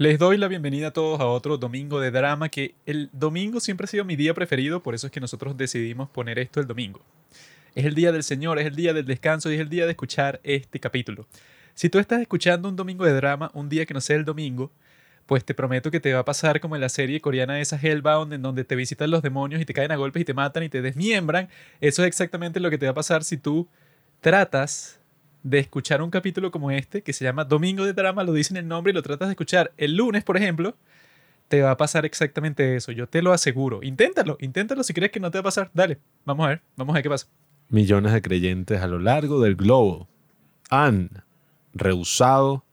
Les doy la bienvenida a todos a otro domingo de drama, que el domingo siempre ha sido mi día preferido, por eso es que nosotros decidimos poner esto el domingo. Es el día del Señor, es el día del descanso y es el día de escuchar este capítulo. Si tú estás escuchando un domingo de drama, un día que no sea el domingo, pues te prometo que te va a pasar como en la serie coreana esa Hellbound, en donde te visitan los demonios y te caen a golpes y te matan y te desmiembran. Eso es exactamente lo que te va a pasar si tú tratas de escuchar un capítulo como este, que se llama Domingo de Drama, lo dice en el nombre y lo tratas de escuchar el lunes, por ejemplo, te va a pasar exactamente eso. Yo te lo aseguro. Inténtalo, inténtalo si crees que no te va a pasar. Dale, vamos a ver, vamos a ver qué pasa. Millones de creyentes a lo largo del globo han rehusado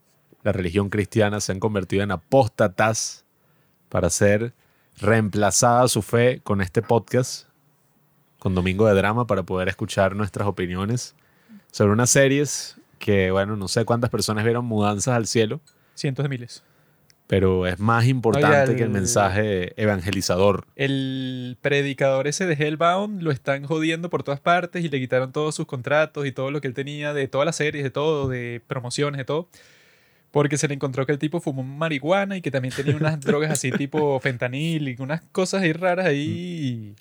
la religión cristiana, se han convertido en apóstatas para ser reemplazada su fe con este podcast, con Domingo de Drama, para poder escuchar nuestras opiniones sobre unas series que, bueno, no sé cuántas personas vieron Mudanzas al Cielo, Cientos de miles. pero es más importante que el el- mensaje evangelizador. El predicador ese de Hellbound lo están jodiendo por todas partes y le quitaron todos sus contratos y todo lo que él tenía de todas las series, de todo, de promociones, de todo. Porque se le encontró que el tipo fumó marihuana y que también tenía unas drogas así tipo fentanil y unas cosas ahí raras ahí.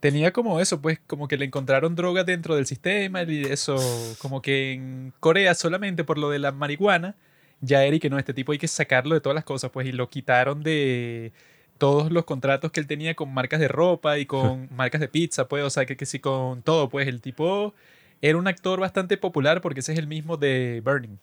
Tenía como eso, pues como que le encontraron drogas dentro del sistema y eso, como que en Corea solamente por lo de la marihuana, ya era y que no, este tipo hay que sacarlo de todas las cosas, pues y lo quitaron de todos los contratos que él tenía con marcas de ropa y con marcas de pizza, pues, o sea, que, que sí, con todo, pues el tipo era un actor bastante popular porque ese es el mismo de Burning.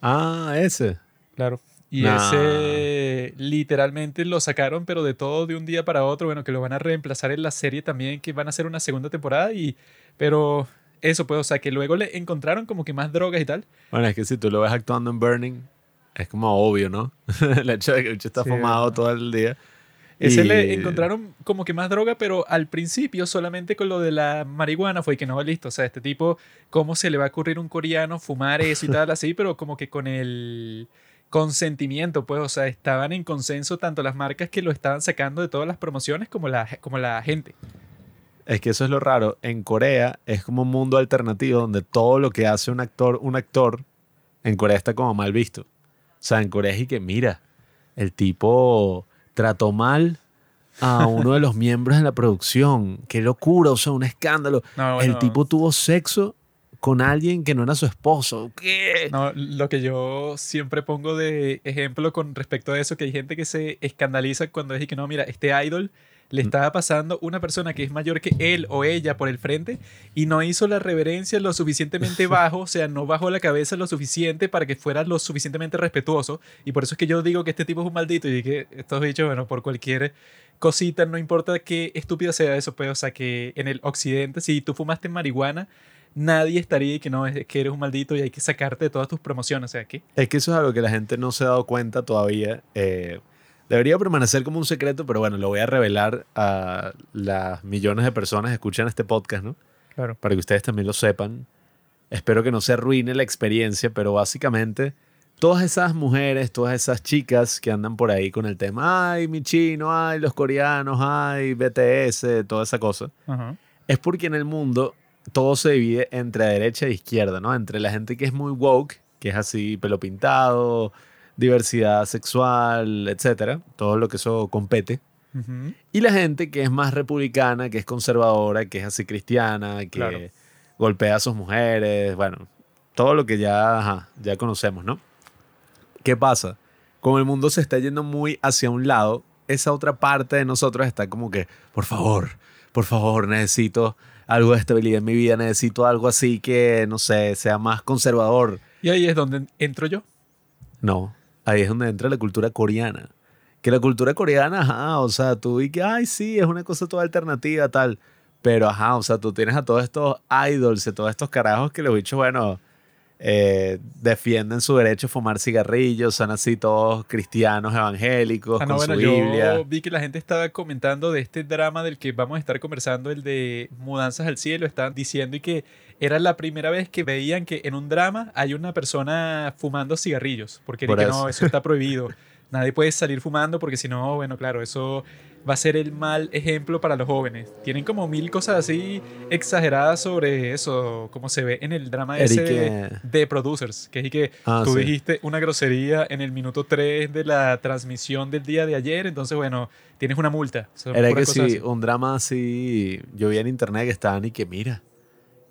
Ah, ese. Claro. Y Nah. ese literalmente lo sacaron, pero de todo de un día para otro. Bueno, que lo van a reemplazar en la serie también, que van a hacer una segunda temporada. y Pero eso, pues, o sea, que luego le encontraron como que más drogas y tal. Bueno, es que si tú lo ves actuando en Burning, es como obvio, ¿no? el hecho de que el está Sí, fumado todo el día. Ese Y- le encontraron como que más droga, pero al principio solamente con lo de la marihuana fue que no, listo. O sea, este tipo, ¿cómo se le va a ocurrir a un coreano fumar eso y tal así? Pero como que con el consentimiento, pues, o sea, estaban en consenso tanto las marcas que lo estaban sacando de todas las promociones como la, como la gente. Es que eso es lo raro. En Corea es como un mundo alternativo donde todo lo que hace un actor, un actor, en Corea está como mal visto. O sea, en Corea es y que, mira, el tipo trató mal a uno de los miembros de la producción. Qué locura, o sea, un escándalo. No, el tipo tuvo sexo con alguien que no era su esposo. ¿Qué? No, lo que yo siempre pongo de ejemplo con respecto a eso, que hay gente que se escandaliza cuando es y que no, mira, este idol le estaba pasando una persona que es mayor que él o ella por el frente y no hizo la reverencia lo suficientemente bajo, o sea, no bajó la cabeza lo suficiente para que fuera lo suficientemente respetuoso. Y por eso es que yo digo que este tipo es un maldito y que estos bichos, bueno, por cualquier cosita, no importa qué estúpida sea eso, pues, o sea, que en el occidente, si tú fumaste marihuana, nadie estaría y que no, es que eres un maldito y hay que sacarte de todas tus promociones, o sea, que Es que eso es algo que la gente no se ha dado cuenta todavía. Eh, debería permanecer como un secreto, pero bueno, lo voy a revelar a las millones de personas que escuchan este podcast, ¿no? Claro. Para que ustedes también lo sepan. Espero que no se arruine la experiencia, pero básicamente todas esas mujeres, todas esas chicas que andan por ahí con el tema, ay, mi chino, ay, los coreanos, ay, BTS, toda esa cosa, es porque en el mundo todo se divide entre derecha e izquierda, ¿no? Entre la gente que es muy woke, que es así pelo pintado, diversidad sexual, etcétera, todo lo que eso compete. Y la gente que es más republicana, que es conservadora, que es así cristiana, que Claro. golpea a sus mujeres, bueno, todo lo que ya, ajá, ya conocemos, ¿no? ¿Qué pasa? Como el mundo se está yendo muy hacia un lado, esa otra parte de nosotros está como que, por favor, por favor, necesito algo de estabilidad en mi vida, necesito algo así que, no sé, sea más conservador. Y ahí es donde entro yo. No, ahí es donde entra la cultura coreana. Que la cultura coreana, ajá, o sea, tú y que, ay, sí, es una cosa toda alternativa, tal. Pero, ajá, o sea, tú tienes a todos estos idols, a todos estos carajos que los bichos, bueno, eh, defienden su derecho a fumar cigarrillos, son así todos cristianos evangélicos, Ah, no, con bueno, su yo Biblia. vi que la gente estaba comentando de este drama del que vamos a estar conversando, el de Mudanzas al Cielo. Estaban diciendo y que era la primera vez que veían que en un drama hay una persona fumando cigarrillos, porque Por que eso. no, eso está prohibido. Nadie puede salir fumando porque si no, bueno, claro, eso va a ser el mal ejemplo para los jóvenes. Tienen como mil cosas así exageradas sobre eso, como se ve en el drama ese de, eh, de Producers, que es que Ah, tú sí. dijiste una grosería en el minuto 3 de la transmisión del día de ayer, entonces, bueno, tienes una multa. Era que sí, así. un drama así, yo vi en internet que estaban y que mira,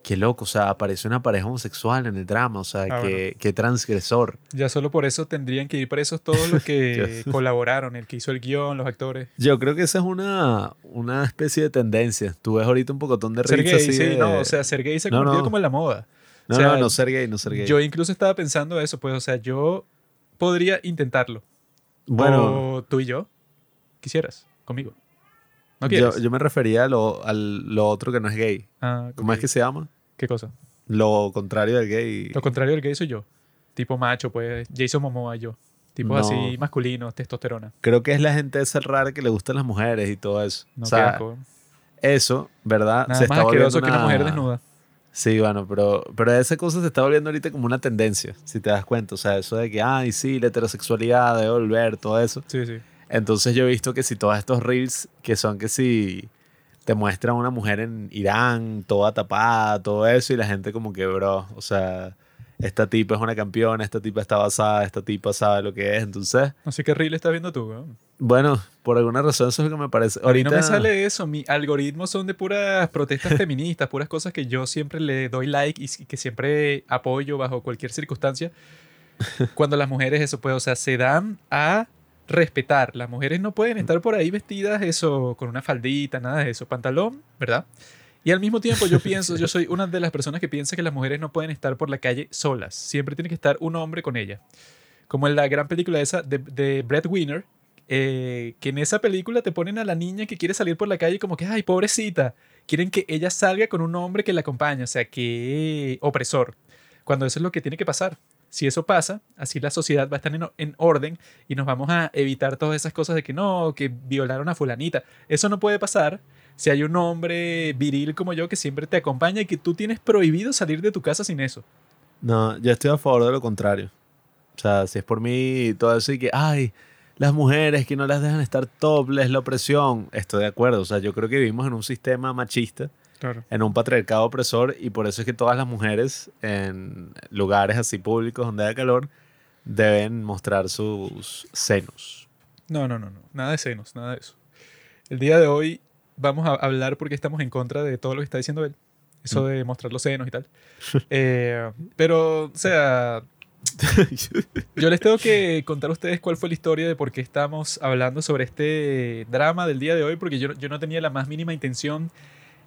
qué loco, o sea, aparece una pareja homosexual en el drama, o sea, Ah, qué, qué transgresor. Ya solo por eso tendrían que ir presos todos los que colaboraron, el que hizo el guion, los actores. Yo creo que esa es una, una especie de tendencia. Tú ves ahorita un pocotón de Ser gay, así sí, de- no, o sea, ser gay se ha No, convertido no. como en la moda. no, o sea, no, no ser gay, no ser gay. Yo incluso estaba pensando eso, pues, o sea, yo podría intentarlo. bueno, O tú y yo, quisieras, conmigo. ¿No yo, me refería a lo, otro que no es gay. Ah, ¿Cómo es que se llama? ¿Qué cosa? Lo contrario del gay. Lo contrario del gay soy yo. Tipo macho, pues, Jason Momoa yo. Tipo No. así masculino, testosterona. Creo que es la gente esa rara que le gustan las mujeres y todo eso. No, o sea, asco. eso, ¿verdad? Nada más asqueroso que una mujer desnuda. Sí, bueno, pero, pero esa cosa se está volviendo ahorita como una tendencia, si te das cuenta. O sea, eso de que, ay, sí, la heterosexualidad debe volver, todo eso. Sí, sí. Entonces yo he visto que si todos estos reels que son que si te muestran una mujer en Irán, toda tapada, todo eso, y la gente como que, bro, o sea, esta tipa es una campeona, esta tipa está basada, esta tipa sabe lo que es. Entonces, sé qué reel estás viendo tú, bueno, por alguna razón eso es lo que me parece. A mí no me Ahorita- sale eso. Mi algoritmos son de puras protestas feministas, puras cosas que yo siempre le doy like y que siempre apoyo bajo cualquier circunstancia. Cuando las mujeres, eso pues, o sea, se dan a respetar. Las mujeres no pueden estar por ahí vestidas, eso, con una faldita, nada de eso. Pantalón, ¿verdad? Y al mismo tiempo yo pienso, yo soy una de las personas que piensa que las mujeres no pueden estar por la calle solas. Siempre tiene que estar un hombre con ella. Como en la gran película esa de, de Breadwinner, eh, que en esa película te ponen a la niña que quiere salir por la calle como que, ay, pobrecita. Quieren que ella salga con un hombre que la acompañe. O sea, que opresor. Cuando eso es lo que tiene que pasar. Si eso pasa, así la sociedad va a estar en, en orden y nos vamos a evitar todas esas cosas de que no, que violaron a fulanita. Eso no puede pasar si hay un hombre viril como yo que siempre te acompaña y que tú tienes prohibido salir de tu casa sin eso. No, yo estoy a favor de lo contrario. O sea, si es por mí, todo eso y que, ay, las mujeres que no las dejan estar topless, la opresión, estoy de acuerdo. O sea, yo creo que vivimos en un sistema machista, Claro. en un patriarcado opresor, y por eso es que todas las mujeres en lugares así públicos donde haya calor deben mostrar sus senos. No, no, no, no. Nada de senos, nada de eso. El día de hoy vamos a hablar porque estamos en contra de todo lo que está diciendo él. Eso de mostrar los senos y tal. Eh, pero, o sea, yo les tengo que contar a ustedes cuál fue la historia de por qué estamos hablando sobre este drama del día de hoy, porque yo, yo no tenía la más mínima intención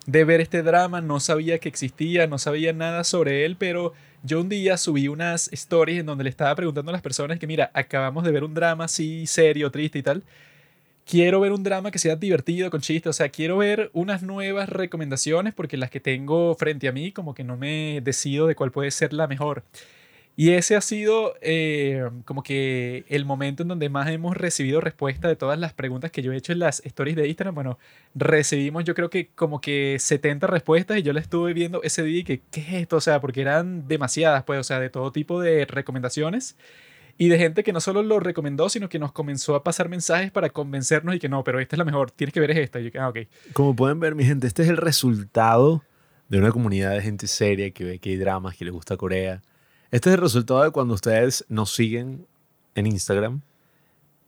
de ver este drama, no sabía que existía, no sabía nada sobre él, pero yo un día subí unas stories en donde le estaba preguntando a las personas que, mira, acabamos de ver un drama así serio, triste y tal. Quiero ver un drama que sea divertido, con chistes, o sea, quiero ver unas nuevas recomendaciones porque las que tengo frente a mí como que no me decido de cuál puede ser la mejor. Y ese ha sido eh, como que el momento en donde más hemos recibido respuesta de todas las preguntas que yo he hecho en las stories de Instagram. Bueno, recibimos yo creo que como que 70 respuestas y yo la estuve viendo ese día y que, ¿qué es esto? O sea, porque eran demasiadas, pues, o sea, de todo tipo de recomendaciones y de gente que no solo lo recomendó, sino que nos comenzó a pasar mensajes para convencernos y que no, pero esta es la mejor, tienes que ver es esta. Y yo, ah, ok. Como pueden ver, mi gente, este es el resultado de una comunidad de gente seria que ve que hay dramas, que le gusta Corea. Este es el resultado de cuando ustedes nos siguen en Instagram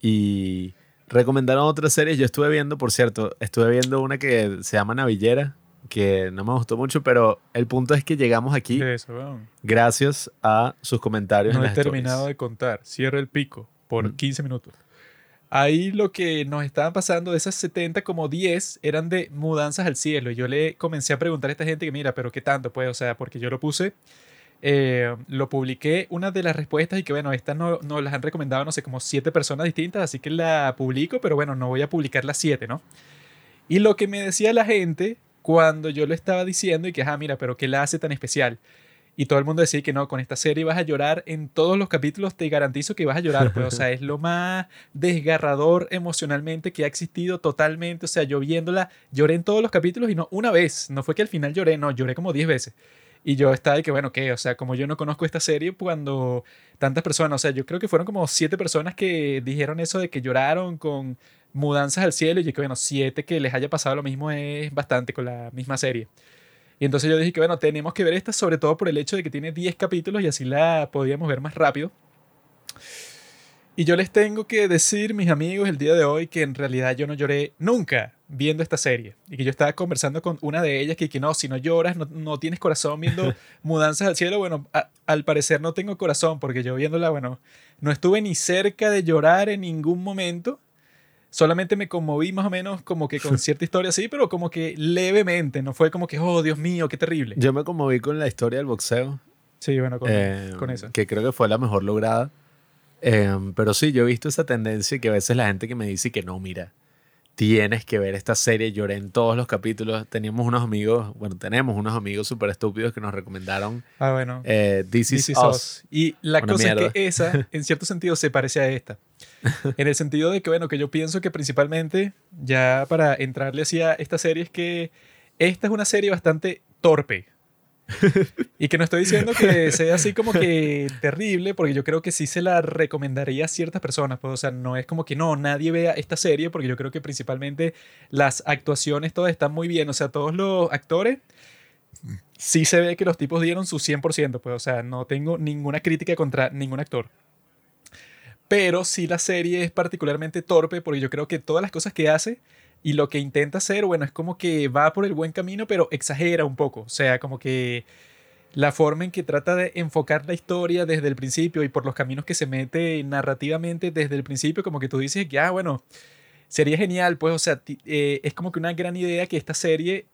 y recomendaron otras series. Yo estuve viendo, por cierto, estuve viendo una que se llama Navillera, que no me gustó mucho, pero el punto es que llegamos aquí eso, gracias a sus comentarios. No en he las terminado stories. de contar. Cierra el pico por Mm. 15 minutos. Ahí lo que nos estaban pasando de esas 70, como 10 eran de mudanzas al cielo. Y yo le comencé a preguntar a esta gente que, mira, pero ¿qué tanto? Pues, o sea, porque yo lo puse, eh, lo publiqué, una de las respuestas y que, bueno, estas no, no las han recomendado, no sé, como 7 personas distintas, así que la publico, pero bueno, no voy a publicar las 7, ¿no? Y lo que me decía la gente cuando yo lo estaba diciendo y que, ah, mira, pero ¿qué la hace tan especial? Y todo el mundo decía que no, con esta serie vas a llorar en todos los capítulos, te garantizo que vas a llorar, pues, o sea, es lo más desgarrador emocionalmente que ha existido totalmente, o sea, yo viéndola, lloré en todos los capítulos y no una vez, no fue que al final lloré, no, lloré como 10 veces. Y yo estaba de que, bueno, ¿qué? O sea, como yo no conozco esta serie, cuando tantas personas, o sea, yo creo que fueron como siete personas que dijeron eso de que lloraron con mudanzas al cielo. Y yo que, bueno, siete que les haya pasado lo mismo es bastante con la misma serie. Y entonces yo dije que, bueno, tenemos que ver esta, sobre todo por el hecho de que tiene 10 capítulos y así la podíamos ver más rápido. Y yo les tengo que decir, mis amigos, el día de hoy, que en realidad yo no lloré nunca viendo esta serie. Y que yo estaba conversando con una de ellas que, que no, si no lloras, no, no tienes corazón viendo Mudanzas al Cielo. Bueno, al parecer no tengo corazón, porque yo viéndola, bueno, no estuve ni cerca de llorar en ningún momento. Solamente me conmoví más o menos como que con cierta historia así, pero como que levemente. No fue como que, oh, Dios mío, qué terrible. Yo me conmoví con la historia del boxeo. Sí, bueno, con, eh, con eso. Que creo que fue la mejor lograda. Em, pero sí, yo he visto esa tendencia que a veces la gente que me dice que no, mira, tienes que ver esta serie, lloré en todos los capítulos. Teníamos unos amigos, bueno, tenemos unos amigos súper estúpidos que nos recomendaron Ah, bueno. eh, This, This Is Is Us. Us. Y la Una cosa mierda. es que esa, en cierto sentido, se parece a esta. En el sentido de que, bueno, que yo pienso que principalmente, ya para entrarle hacia esta serie, es que esta es una serie bastante torpe. Y que no estoy diciendo que sea así como que terrible, porque yo creo que sí se la recomendaría a ciertas personas. Pues, o sea, no es como que no, nadie vea esta serie, porque yo creo que principalmente las actuaciones todas están muy bien. O sea, todos los actores sí se ve que los tipos dieron su 100%, pues, o sea, no tengo ninguna crítica contra ningún actor. Pero sí la serie es particularmente torpe porque yo creo que todas las cosas que hace y lo que intenta hacer, bueno, es como que va por el buen camino, pero exagera un poco. O sea, como que la forma en que trata de enfocar la historia desde el principio y por los caminos que se mete narrativamente desde el principio, como que tú dices que, ah, bueno, sería genial, pues, o sea, eh, es como que una gran idea que esta serie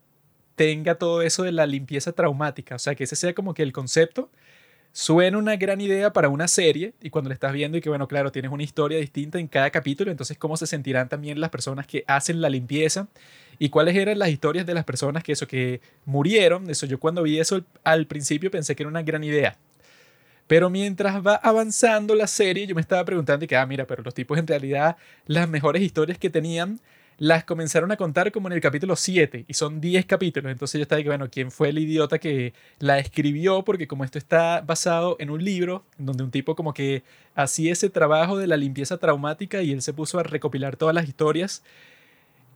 tenga todo eso de la limpieza traumática, o sea, que ese sea como que el concepto suena una gran idea para una serie y cuando la estás viendo y que bueno, claro, tienes una historia distinta en cada capítulo, entonces cómo se sentirán también las personas que hacen la limpieza y cuáles eran las historias de las personas que eso que murieron, eso yo cuando vi eso al- principio pensé que era una gran idea. Pero mientras va avanzando la serie, yo me estaba preguntando y que, ah, mira, pero los tipos en realidad las mejores historias que tenían las comenzaron a contar como en el capítulo 7 y son 10 capítulos. Entonces yo estaba que, bueno, ¿quién fue el idiota que la escribió? Porque como esto está basado en un libro donde un tipo como que hacía ese trabajo de la limpieza traumática y él se puso a recopilar todas las historias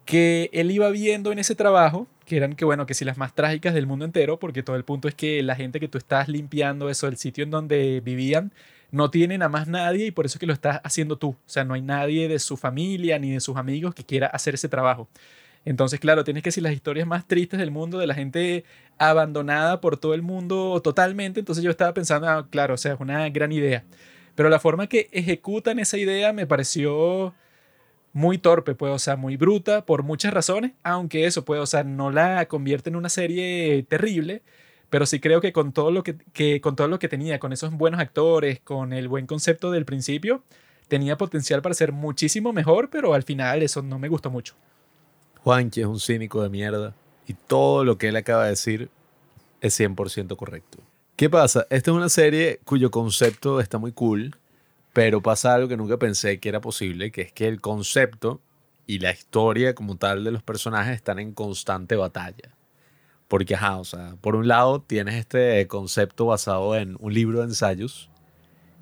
que él iba viendo en ese trabajo, que eran que bueno, que si las más trágicas del mundo entero, porque todo el punto es que la gente que tú estás limpiando eso, el sitio en donde vivían, no tienen a más nadie y por eso es que lo estás haciendo tú. O sea, no hay nadie de su familia ni de sus amigos que quiera hacer ese trabajo. Entonces, claro, tienes que decir las historias más tristes del mundo, de la gente abandonada por todo el mundo totalmente. Entonces yo estaba pensando, ah, claro, o sea, es una gran idea. Pero la forma que ejecutan esa idea me pareció muy torpe, pues, o sea, muy bruta por muchas razones, aunque eso, pues, o sea, no la convierte en una serie terrible, pero sí creo que con todo lo que, con todo lo que tenía, con esos buenos actores, con el buen concepto del principio, tenía potencial para ser muchísimo mejor, pero al final eso no me gustó mucho. Juanchi es un cínico de mierda y todo lo que él acaba de decir es 100% correcto. ¿Qué pasa? Esta es una serie cuyo concepto está muy cool, pero pasa algo que nunca pensé que era posible, que es que el concepto y la historia como tal de los personajes están en constante batalla. Porque, ajá, o sea, por un lado tienes este concepto basado en un libro de ensayos,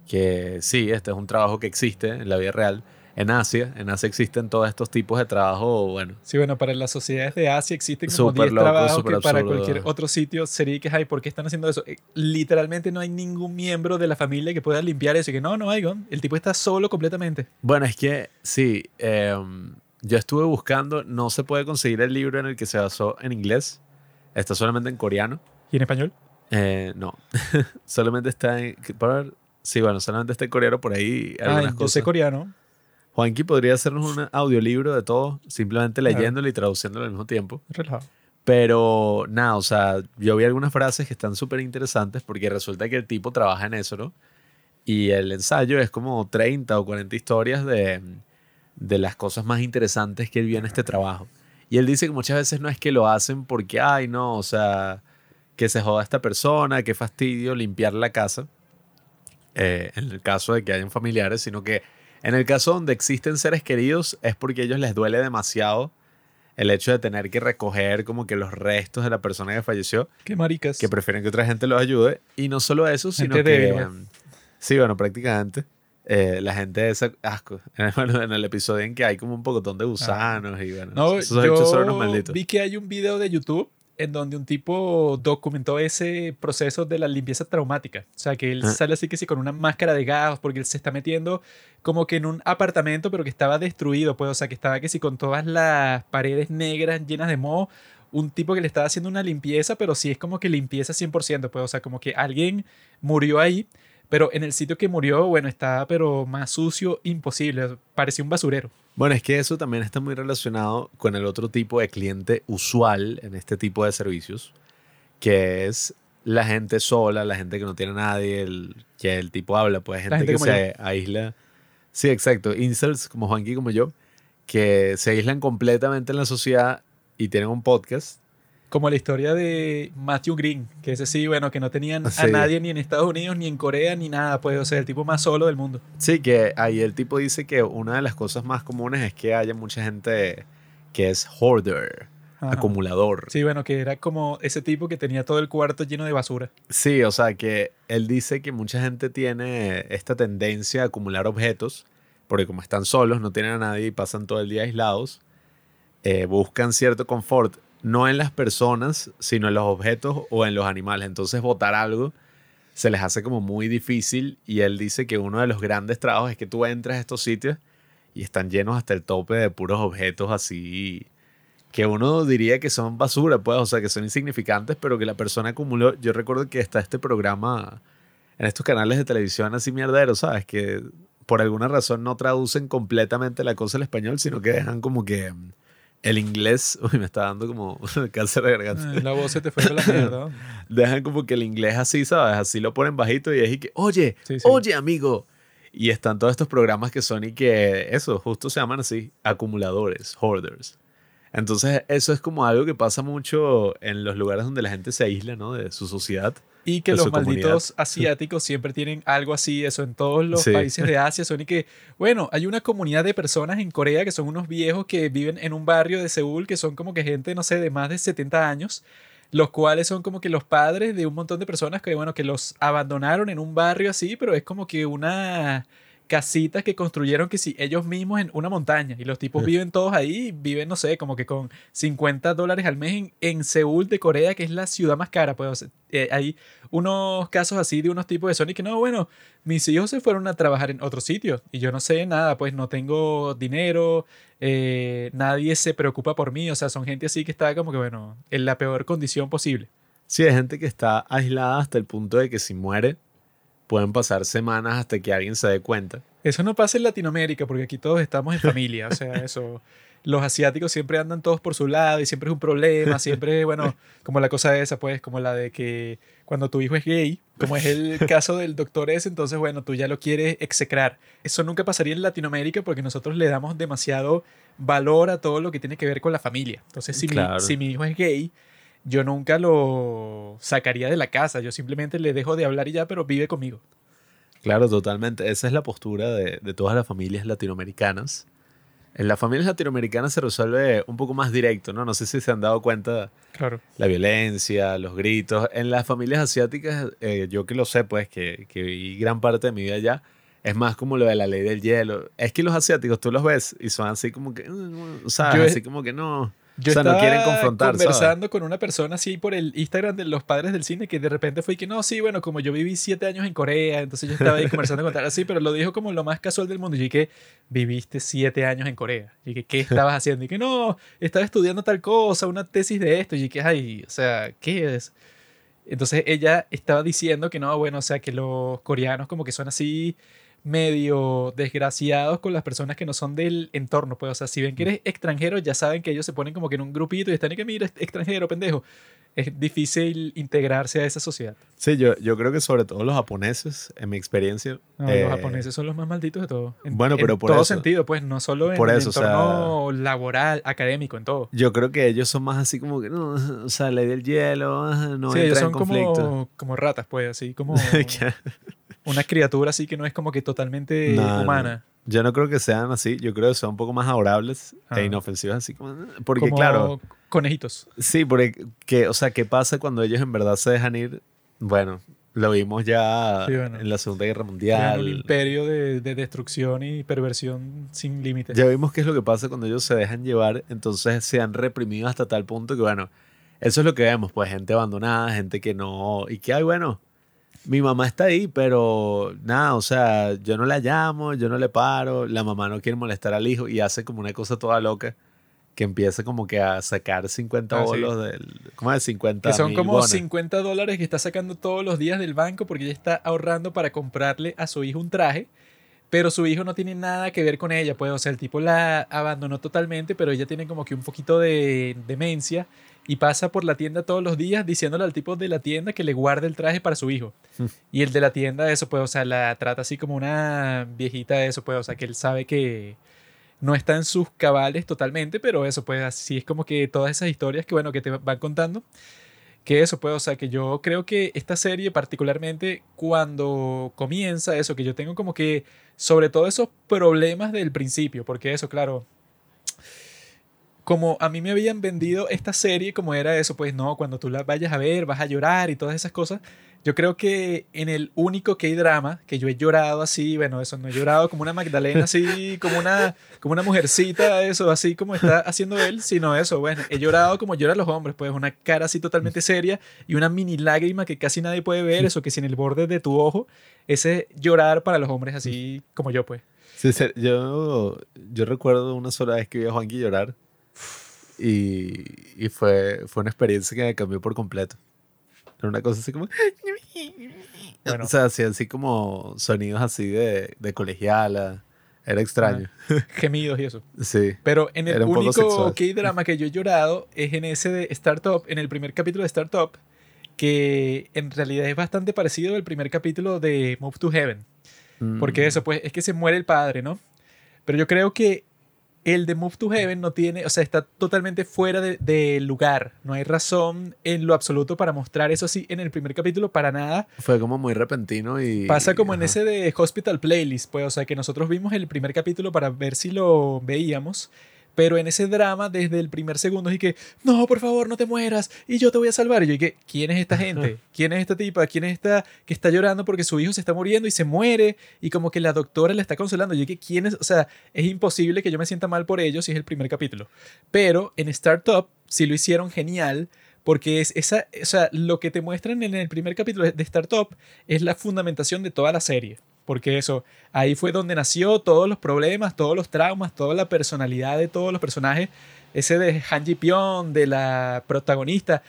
que sí, este es un trabajo que existe en la vida real. En Asia, en Asia existen todos estos tipos de trabajo, bueno, Sí, bueno, para las sociedades de Asia existen como Súper 10 loco, trabajos que para absurdo. cualquier otro sitio sería que, ay, ¿por qué están haciendo eso? Eh, Literalmente no hay ningún miembro de la familia que pueda limpiar eso. Y que no, no hay, el tipo está solo completamente. Bueno, es que sí, em, yo estuve buscando, no se puede conseguir el libro en el que se basó en inglés, está solamente en coreano. ¿Y en español? Eh, no, solamente está en... ver, sí, bueno, solamente está en coreano por ahí algunas Ay, yo cosas. sé coreano. Juanqui podría hacernos un audiolibro de todo, simplemente leyéndolo y traduciéndolo al mismo tiempo. Relajado. Pero nada, o sea, yo vi algunas frases que están súper interesantes porque resulta que el tipo trabaja en eso, ¿no? Y el ensayo es como 30 o 40 historias de, de las cosas más interesantes que él vio en este trabajo. Y él dice que muchas veces no es que lo hacen porque, ay, no, o sea, que se joda esta persona, qué fastidio limpiar la casa, eh, en el caso de que hayan familiares, sino que en el caso donde existen seres queridos es porque a ellos les duele demasiado el hecho de tener que recoger como que los restos de la persona que falleció, Qué maricas. que prefieren que otra gente los ayude. Y no solo eso, sino Gente que... débil, em, sí, bueno, prácticamente. Eh, la gente esa asco. Bueno, en el episodio en que hay como un pocotón de gusanos y bueno, No, esos hechos son unos yo malditos. vi que hay un video de YouTube en donde un tipo documentó ese proceso de la limpieza traumática. O sea, que él Ah. sale así que sí con una máscara de gas porque él se está metiendo como que en un apartamento pero que estaba destruido, pues, o sea, que estaba que sí con todas las paredes negras llenas de moho. Un tipo que le estaba haciendo una limpieza, pero sí es como que limpieza 100%, pues, o sea, como que alguien murió ahí, pero en el sitio que murió, bueno, estaba pero más sucio, imposible, parecía un basurero. Bueno, es que eso también está muy relacionado con el otro tipo de cliente usual en este tipo de servicios, que es la gente sola, la gente que no tiene a nadie, el, que el tipo habla, pues gente, gente que se aísla. Sí, exacto. Inserts como Juanqui, como yo, que se aíslan completamente en la sociedad y tienen un podcast. Como la historia de Matthew Green, que ese sí, bueno, que no tenían a nadie ni en Estados Unidos, ni en Corea, ni nada, pues, o sea, el tipo más solo del mundo. Sí, que ahí el tipo dice que una de las cosas más comunes es que haya mucha gente que es hoarder, Ajá. acumulador. Sí, bueno, que era como ese tipo que tenía todo el cuarto lleno de basura. Sí, o sea que él dice que mucha gente tiene esta tendencia a acumular objetos, porque como están solos, no tienen a nadie y pasan todo el día aislados, eh, buscan cierto confort, no en las personas, sino en los objetos o en los animales. Entonces botar algo se les hace como muy difícil y él dice que uno de los grandes trabajos es que tú entras a estos sitios y están llenos hasta el tope de puros objetos así que uno diría que son basura, pues, o sea, que son insignificantes, pero que la persona acumuló. Yo recuerdo que está este programa en estos canales de televisión así mierderos, ¿sabes? Que por alguna razón no traducen completamente la cosa al español, sino que dejan como que el inglés, uy, me está dando como cáncer de garganta. Eh, La voz se te fue por la mierda. Dejan como que el inglés así, ¿sabes? Así lo ponen bajito y es y que, oye, Sí, sí. oye, amigo. Y están todos estos programas que son y que, eso, justo se llaman así, acumuladores, hoarders. Entonces, eso es como algo que pasa mucho en los lugares donde la gente se aísla, ¿no? De su sociedad. Y que los comunidad. malditos asiáticos siempre tienen algo así, eso en todos los Sí. países de Asia son y que, bueno, hay una comunidad de personas en Corea que son unos viejos que viven en un barrio de Seúl que son como que gente, no sé, de más de 70 años, los cuales son como que los padres de un montón de personas que, bueno, que los abandonaron en un barrio así, pero es como que una casitas que construyeron que sí, ellos mismos en una montaña y los tipos Mm. viven todos ahí, viven, no sé, como que con 50 dólares al mes en, en Seúl de Corea, que es la ciudad más cara, pues o sea, eh, hay unos casos así de unos tipos de Sony que no, bueno, mis hijos se fueron a trabajar en otro sitio y yo no sé nada, pues no tengo dinero, eh, nadie se preocupa por mí, o sea, son gente así que está como que, bueno, en la peor condición posible. Sí, hay gente que está aislada hasta el punto de que si muere, pueden pasar semanas hasta que alguien se dé cuenta. Eso no pasa en Latinoamérica porque aquí todos estamos en familia, o sea, eso. Los asiáticos siempre andan todos por su lado y siempre es un problema, siempre, bueno, como la cosa esa, pues, como la de que cuando tu hijo es gay, como es el caso del doctor ese, entonces, bueno, tú ya lo quieres execrar. Eso nunca pasaría en Latinoamérica porque nosotros le damos demasiado valor a todo lo que tiene que ver con la familia. Entonces, si, Claro. mi, si mi hijo es gay, yo nunca lo sacaría de la casa, yo simplemente le dejo de hablar y ya, pero vive conmigo. Claro, totalmente. Esa es la postura de, de todas las familias latinoamericanas. En las familias latinoamericanas se resuelve un poco más directo, ¿no? No sé si se han dado cuenta Claro. la violencia, los gritos. En las familias asiáticas, eh, yo que lo sé, pues, que, que viví gran parte de mi vida allá, es más como lo de la ley del hielo. Es que los asiáticos tú los ves y son así como que, "Mm, o sea, así como que no. Yo O sea, no estaba quieren confrontar, ¿sabes? conversando con una persona así por el Instagram de los padres del cine que de repente fue que no, sí, bueno, como yo viví siete años en Corea, entonces yo estaba ahí conversando con tal así, pero lo dijo como lo más casual del mundo. Y dije, viviste siete años en Corea. Y dije, ¿qué estabas haciendo? Y que no, estaba estudiando tal cosa, una tesis de esto. Y dije, ay, o sea, ¿qué es? Entonces ella estaba diciendo que no, bueno, o sea, que los coreanos como que son así medio desgraciados con las personas que no son del entorno, pues, o sea, si ven que eres extranjero, ya saben que ellos se ponen como que en un grupito y están y que mira, este extranjero, pendejo. Es difícil integrarse a esa sociedad. Sí, yo, yo creo que sobre todo los japoneses, en mi experiencia. No, eh, los japoneses son los más malditos de todo. En, bueno, pero en por todo eso- sentido, pues, no solo en por el eso, o sea- entorno laboral, académico, en todo. Yo creo que ellos son más así como que, no, o sea, ley del hielo, no sí, ellos entra son en conflicto. como, como ratas, pues, así como una criatura así que no es como que totalmente No, no. humana. Yo no creo que sean así. Yo creo que son un poco más adorables Ah. e inofensivos, así como. Porque, Como claro, Conejitos. sí, porque, que, o sea, ¿qué pasa cuando ellos en verdad se dejan ir? Bueno, lo vimos ya Sí, bueno. en la Segunda Guerra Crean un Mundial. imperio de, de destrucción y perversión sin límites. Ya vimos qué es lo que pasa cuando ellos se dejan llevar, entonces se han reprimido hasta tal punto que, bueno, eso es lo que vemos, pues gente abandonada, gente que no, y que hay, bueno, mi mamá está ahí, pero nada, o sea, yo no la llamo, yo no le paro, la mamá no quiere molestar al hijo y hace como una cosa toda loca que empieza como que a sacar 50 Ah, sí. bolos del, ¿cómo es? 50 Que son como bonos. 50 dólares que está sacando todos los días del banco porque ella está ahorrando para comprarle a su hijo un traje. Pero su hijo no tiene nada que ver con ella, pues, o sea, el tipo la abandonó totalmente, pero ella tiene como que un poquito de demencia y pasa por la tienda todos los días diciéndole al tipo de la tienda que le guarde el traje para su hijo. Y el de la tienda, eso, pues, o sea, la trata así como una viejita, eso, pues, o sea, que él sabe que no está en sus cabales totalmente, pero eso, pues, así es como que todas esas historias que, bueno, que te van contando que eso pues, o sea, que yo creo que esta serie particularmente cuando comienza eso, que yo tengo como que sobre todo esos problemas del principio, porque eso, claro, como a mí me habían vendido esta serie como era eso, pues no, cuando tú la vayas a ver vas a llorar y todas esas cosas, yo creo que en el único que hay drama que yo he llorado así, bueno, eso no he llorado como una Magdalena así, como una como una mujercita, eso así como está haciendo él, sino eso, bueno, he llorado como lloran los hombres, pues una cara así totalmente seria y una mini lágrima que casi nadie puede ver, eso que si en el borde de tu ojo, ese llorar para los hombres así como yo, pues. Sí, yo, yo recuerdo una sola vez que vi a Juanqui llorar y, y fue, fue una experiencia que me cambió por completo. Era una cosa así como... Bueno. O sea, así, así como sonidos así de, de colegiala. Era extraño. Gemidos y eso. Sí. Pero en el único. K-drama que yo he llorado es en ese de Startup, en el primer capítulo de Startup, que en realidad es bastante parecido al primer capítulo de Move to Heaven. Porque Mm. eso, pues, es que se muere el padre, ¿no? Pero yo creo que el de Move to Heaven no tiene, o sea, está totalmente fuera de, de lugar. No hay razón en lo absoluto para mostrar eso así en el primer capítulo para nada. Fue como muy repentino y... Pasa como en ajá. ese de Hospital Playlist, pues, o sea, que nosotros vimos el primer capítulo para ver si lo veíamos, pero en ese drama, desde el primer segundo, y que, no, por favor, no te mueras, y yo te voy a salvar. Y yo dije, ¿quién es esta gente? ¿Quién es esta tipa? ¿Quién es esta que está llorando porque su hijo se está muriendo y se muere? Y como que la doctora le está consolando. Yo dije, ¿quién es? O sea, es imposible que yo me sienta mal por ellos si es el primer capítulo. Pero en Startup sí lo hicieron genial. Porque es esa, o sea, lo que te muestran en el primer capítulo de Startup es la fundamentación de toda la serie. Porque eso, ahí fue donde nació todos los problemas, todos los traumas, toda la personalidad de todos los personajes. Ese de Han Ji de la protagonista,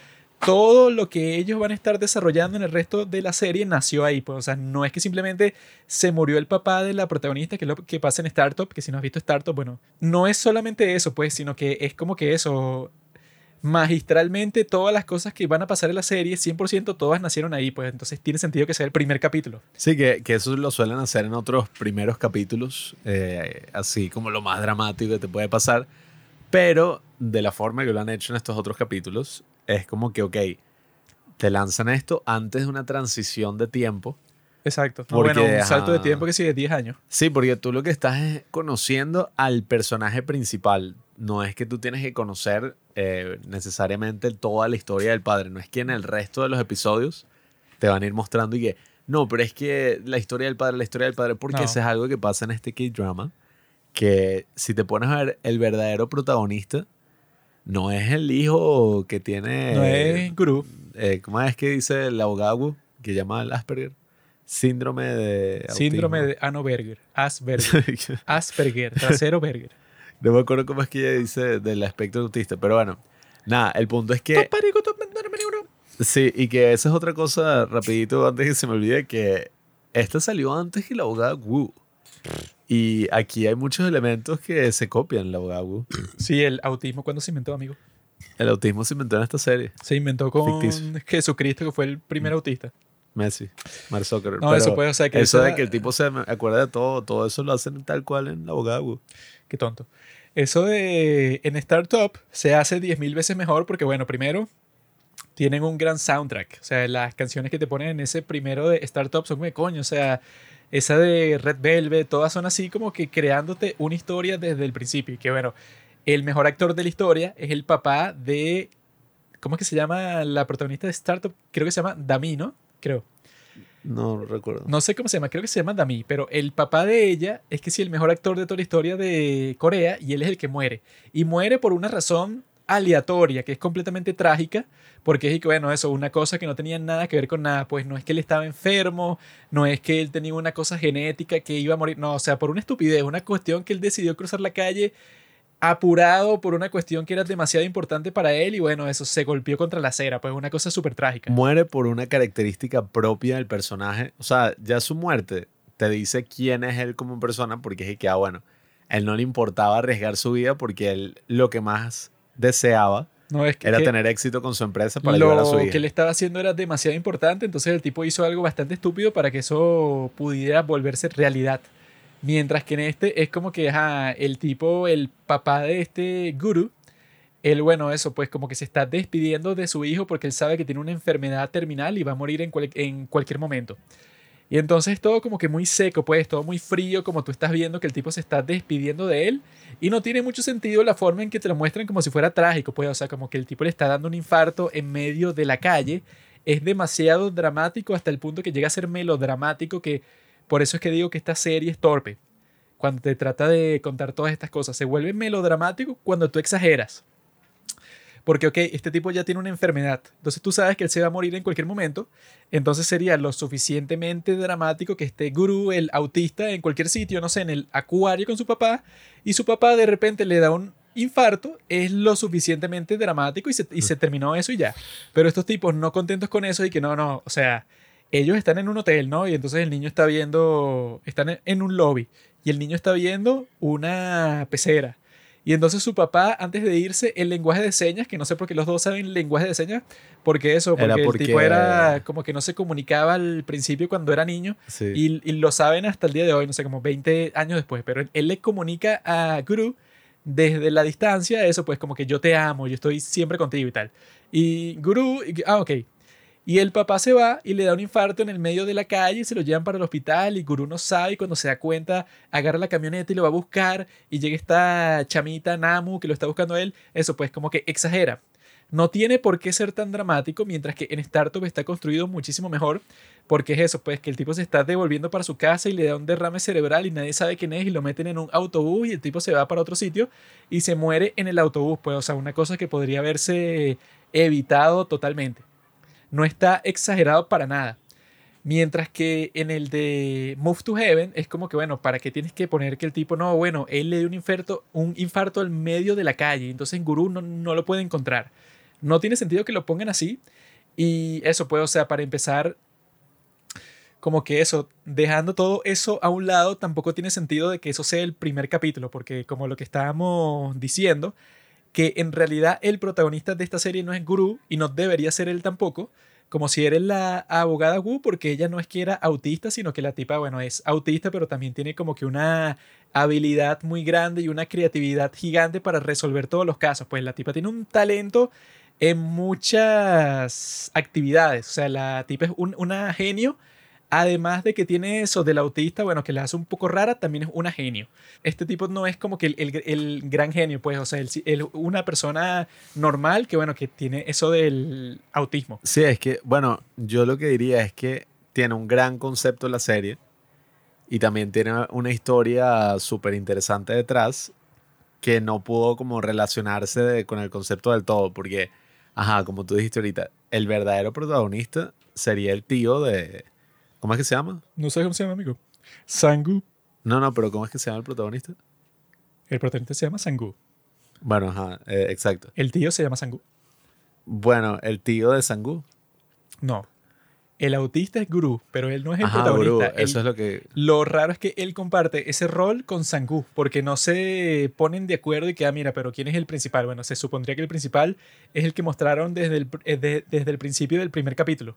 todo lo que ellos van a estar desarrollando en el resto de la serie nació ahí. Pues, o sea, no es que simplemente se murió el papá de la protagonista, que es lo que pasa en Startup, que si no has visto Startup, bueno, no es solamente eso, pues, sino que es como que eso, magistralmente todas las cosas que van a pasar en la serie, 100% todas nacieron ahí, pues entonces tiene sentido que sea el primer capítulo. Sí, que, que eso lo suelen hacer en otros primeros capítulos, eh, así como lo más dramático que te puede pasar, pero de la forma que lo han hecho en estos otros capítulos, es como que, ok, te lanzan esto antes de una transición de tiempo. Exacto. No, Porque, bueno, un salto de tiempo que sí de 10 años. Sí, porque tú lo que estás es conociendo al personaje principal. No es que tú tienes que conocer eh, necesariamente toda la historia del padre. No es que en el resto de los episodios te van a ir mostrando y que, no, pero es que la historia del padre, la historia del padre, porque No. eso es algo que pasa en este K-drama. Que si te pones a ver, el verdadero protagonista no es el hijo que tiene. no es gurú. eh, ¿Cómo es que dice el abogado que llama al Asperger? Síndrome de. Síndrome de Ano Berger. Asperger. autismo. Asperger. Trasero Berger. No me acuerdo cómo es que ella dice del espectro autista, pero bueno, nada, el punto es que sí, y que esa es otra cosa rapidito antes que se me olvide que esta salió antes que la abogada Wu. Y aquí hay muchos elementos que se copian en la abogada Wu. Sí, el autismo cuando se inventó, amigo. El autismo se inventó en esta serie. Se inventó con Ficticio. Jesucristo, que fue el primer autista. Messi, Mark Zuckerberg. No, Pero eso puede, o sea, que eso de que el tipo se acuerda de todo, todo eso lo hacen tal cual en la abogada Wu. Qué tonto. Eso de en Startup se hace 10.000 veces mejor porque, bueno, primero tienen un gran soundtrack. O sea, las canciones que te ponen en ese primero de Startup son de coño. O sea, esa de Red Velvet, todas son así como que creándote una historia desde el principio. Y que bueno, el mejor actor de la historia es el papá de. ¿Cómo es que se llama la protagonista de Startup? Creo que se llama Dami, ¿no? Creo. No recuerdo. No sé cómo se llama, creo que se llama Dami, pero el papá de ella es que sí, el mejor actor de toda la historia de Corea y él es el que muere. Y muere por una razón aleatoria, que es completamente trágica, porque es que, bueno, eso, una cosa que no tenía nada que ver con nada, pues no es que él estaba enfermo, no es que él tenía una cosa genética que iba a morir, no, o sea, por una estupidez, una cuestión que él decidió cruzar la calle apurado por una cuestión que era demasiado importante para él y bueno, eso se golpeó contra la acera, pues una cosa súper trágica. Muere por una característica propia del personaje, o sea, ya su muerte te dice quién es él como persona porque es que, ah, bueno, él no le importaba arriesgar su vida porque él lo que más deseaba no, es que, era que tener éxito con su empresa para ayudar a su lo hija. que él estaba haciendo era demasiado importante, entonces el tipo hizo algo bastante estúpido para que eso pudiera volverse realidad. Mientras que en este es como que el tipo, el papá de este guru, él, bueno, eso, pues como que se está despidiendo de su hijo porque él sabe que tiene una enfermedad terminal y va a morir en, cual- en cualquier momento. Y entonces todo como que muy seco, pues todo muy frío, como tú estás viendo que el tipo se está despidiendo de él. Y no tiene mucho sentido la forma en que te lo muestran como si fuera trágico, pues, o sea, como que el tipo le está dando un infarto en medio de la calle. Es demasiado dramático hasta el punto que llega a ser melodramático, que por eso es que digo que esta serie es torpe. Cuando te trata de contar todas estas cosas, se vuelve melodramático cuando tú exageras. Porque, ok, este tipo ya tiene una enfermedad. Entonces tú sabes que él se va a morir en cualquier momento. Entonces sería lo suficientemente dramático que esté Guru, el autista, en cualquier sitio, no sé, en el acuario con su papá. Y su papá de repente le da un infarto. Es lo suficientemente dramático y se, y se terminó eso y ya. Pero estos tipos no contentos con eso y que no, no, o sea, ellos están en un hotel, ¿no? Y entonces el niño está viendo, están en- un lobby y el niño está viendo una pecera. Y entonces su papá, antes de irse, el lenguaje de señas, que no sé por qué los dos saben lenguaje de señas, porque eso, porque, Era el porque- tipo era como que no se comunicaba al principio cuando era niño Sí. y, y lo saben hasta el día de hoy, no sé, como 20 años después, pero él, él le comunica a Guru desde la distancia eso, pues como que yo te amo, yo estoy siempre contigo y tal. Y Guru, ah, ok. Y el papá se va y le da un infarto en el medio de la calle y se lo llevan para el hospital y Guru no sabe y cuando se da cuenta agarra la camioneta y lo va a buscar y llega esta chamita Namu que lo está buscando él. Eso pues como que exagera. No tiene por qué ser tan dramático mientras que en Startup está construido muchísimo mejor porque es eso, pues que el tipo se está devolviendo para su casa y le da un derrame cerebral y nadie sabe quién es y lo meten en un autobús y el tipo se va para otro sitio y se muere en el autobús, pues o sea, una cosa que podría haberse evitado totalmente. No está exagerado para nada. Mientras que en el de Move to Heaven es como que, bueno, ¿para qué tienes que poner que el tipo, no, bueno, él le dio un infarto, un infarto al medio de la calle, entonces en Gurú no, no lo puede encontrar. No tiene sentido que lo pongan así. Y eso, pues, o sea, para empezar, como que eso, dejando todo eso a un lado, tampoco tiene sentido de que eso sea el primer capítulo, porque como lo que estábamos diciendo, que en realidad el protagonista de esta serie no es Guru y no debería ser él tampoco, como si eres la abogada Wu, porque ella no es que era autista, sino que la tipa, bueno, es autista, pero también tiene como que una habilidad muy grande y una creatividad gigante para resolver todos los casos. Pues la tipa tiene un talento en muchas actividades, o sea, la tipa es un, una genio. Además de que tiene eso del autista, bueno, que la hace un poco rara, también es una genio. Este tipo no es como que el, gran genio, pues, o sea, el- una persona normal que, bueno, que tiene eso del autismo. Sí, es que, bueno, yo lo que diría es que tiene un gran concepto la serie y también tiene una historia súper interesante detrás que no pudo como relacionarse con el concepto del todo, porque, ajá, como tú dijiste ahorita, el verdadero protagonista sería el tío de... ¿Cómo es que se llama? No sé cómo se llama, amigo. Sangu. No, no, pero ¿cómo es que se llama el protagonista? El protagonista se llama Sangu. Bueno, ajá, eh, exacto. El tío se llama Sangu. Bueno, el tío de Sangu. No. El autista es Guru, pero él no es el Ajá, protagonista. Guru, Él- eso es lo que... Lo raro es que él comparte ese rol con Sangu, porque no se ponen de acuerdo y que, ah, mira, pero ¿quién es el principal? Bueno, se supondría que el principal es el que mostraron desde el, pr- eh, de- desde el principio del primer capítulo.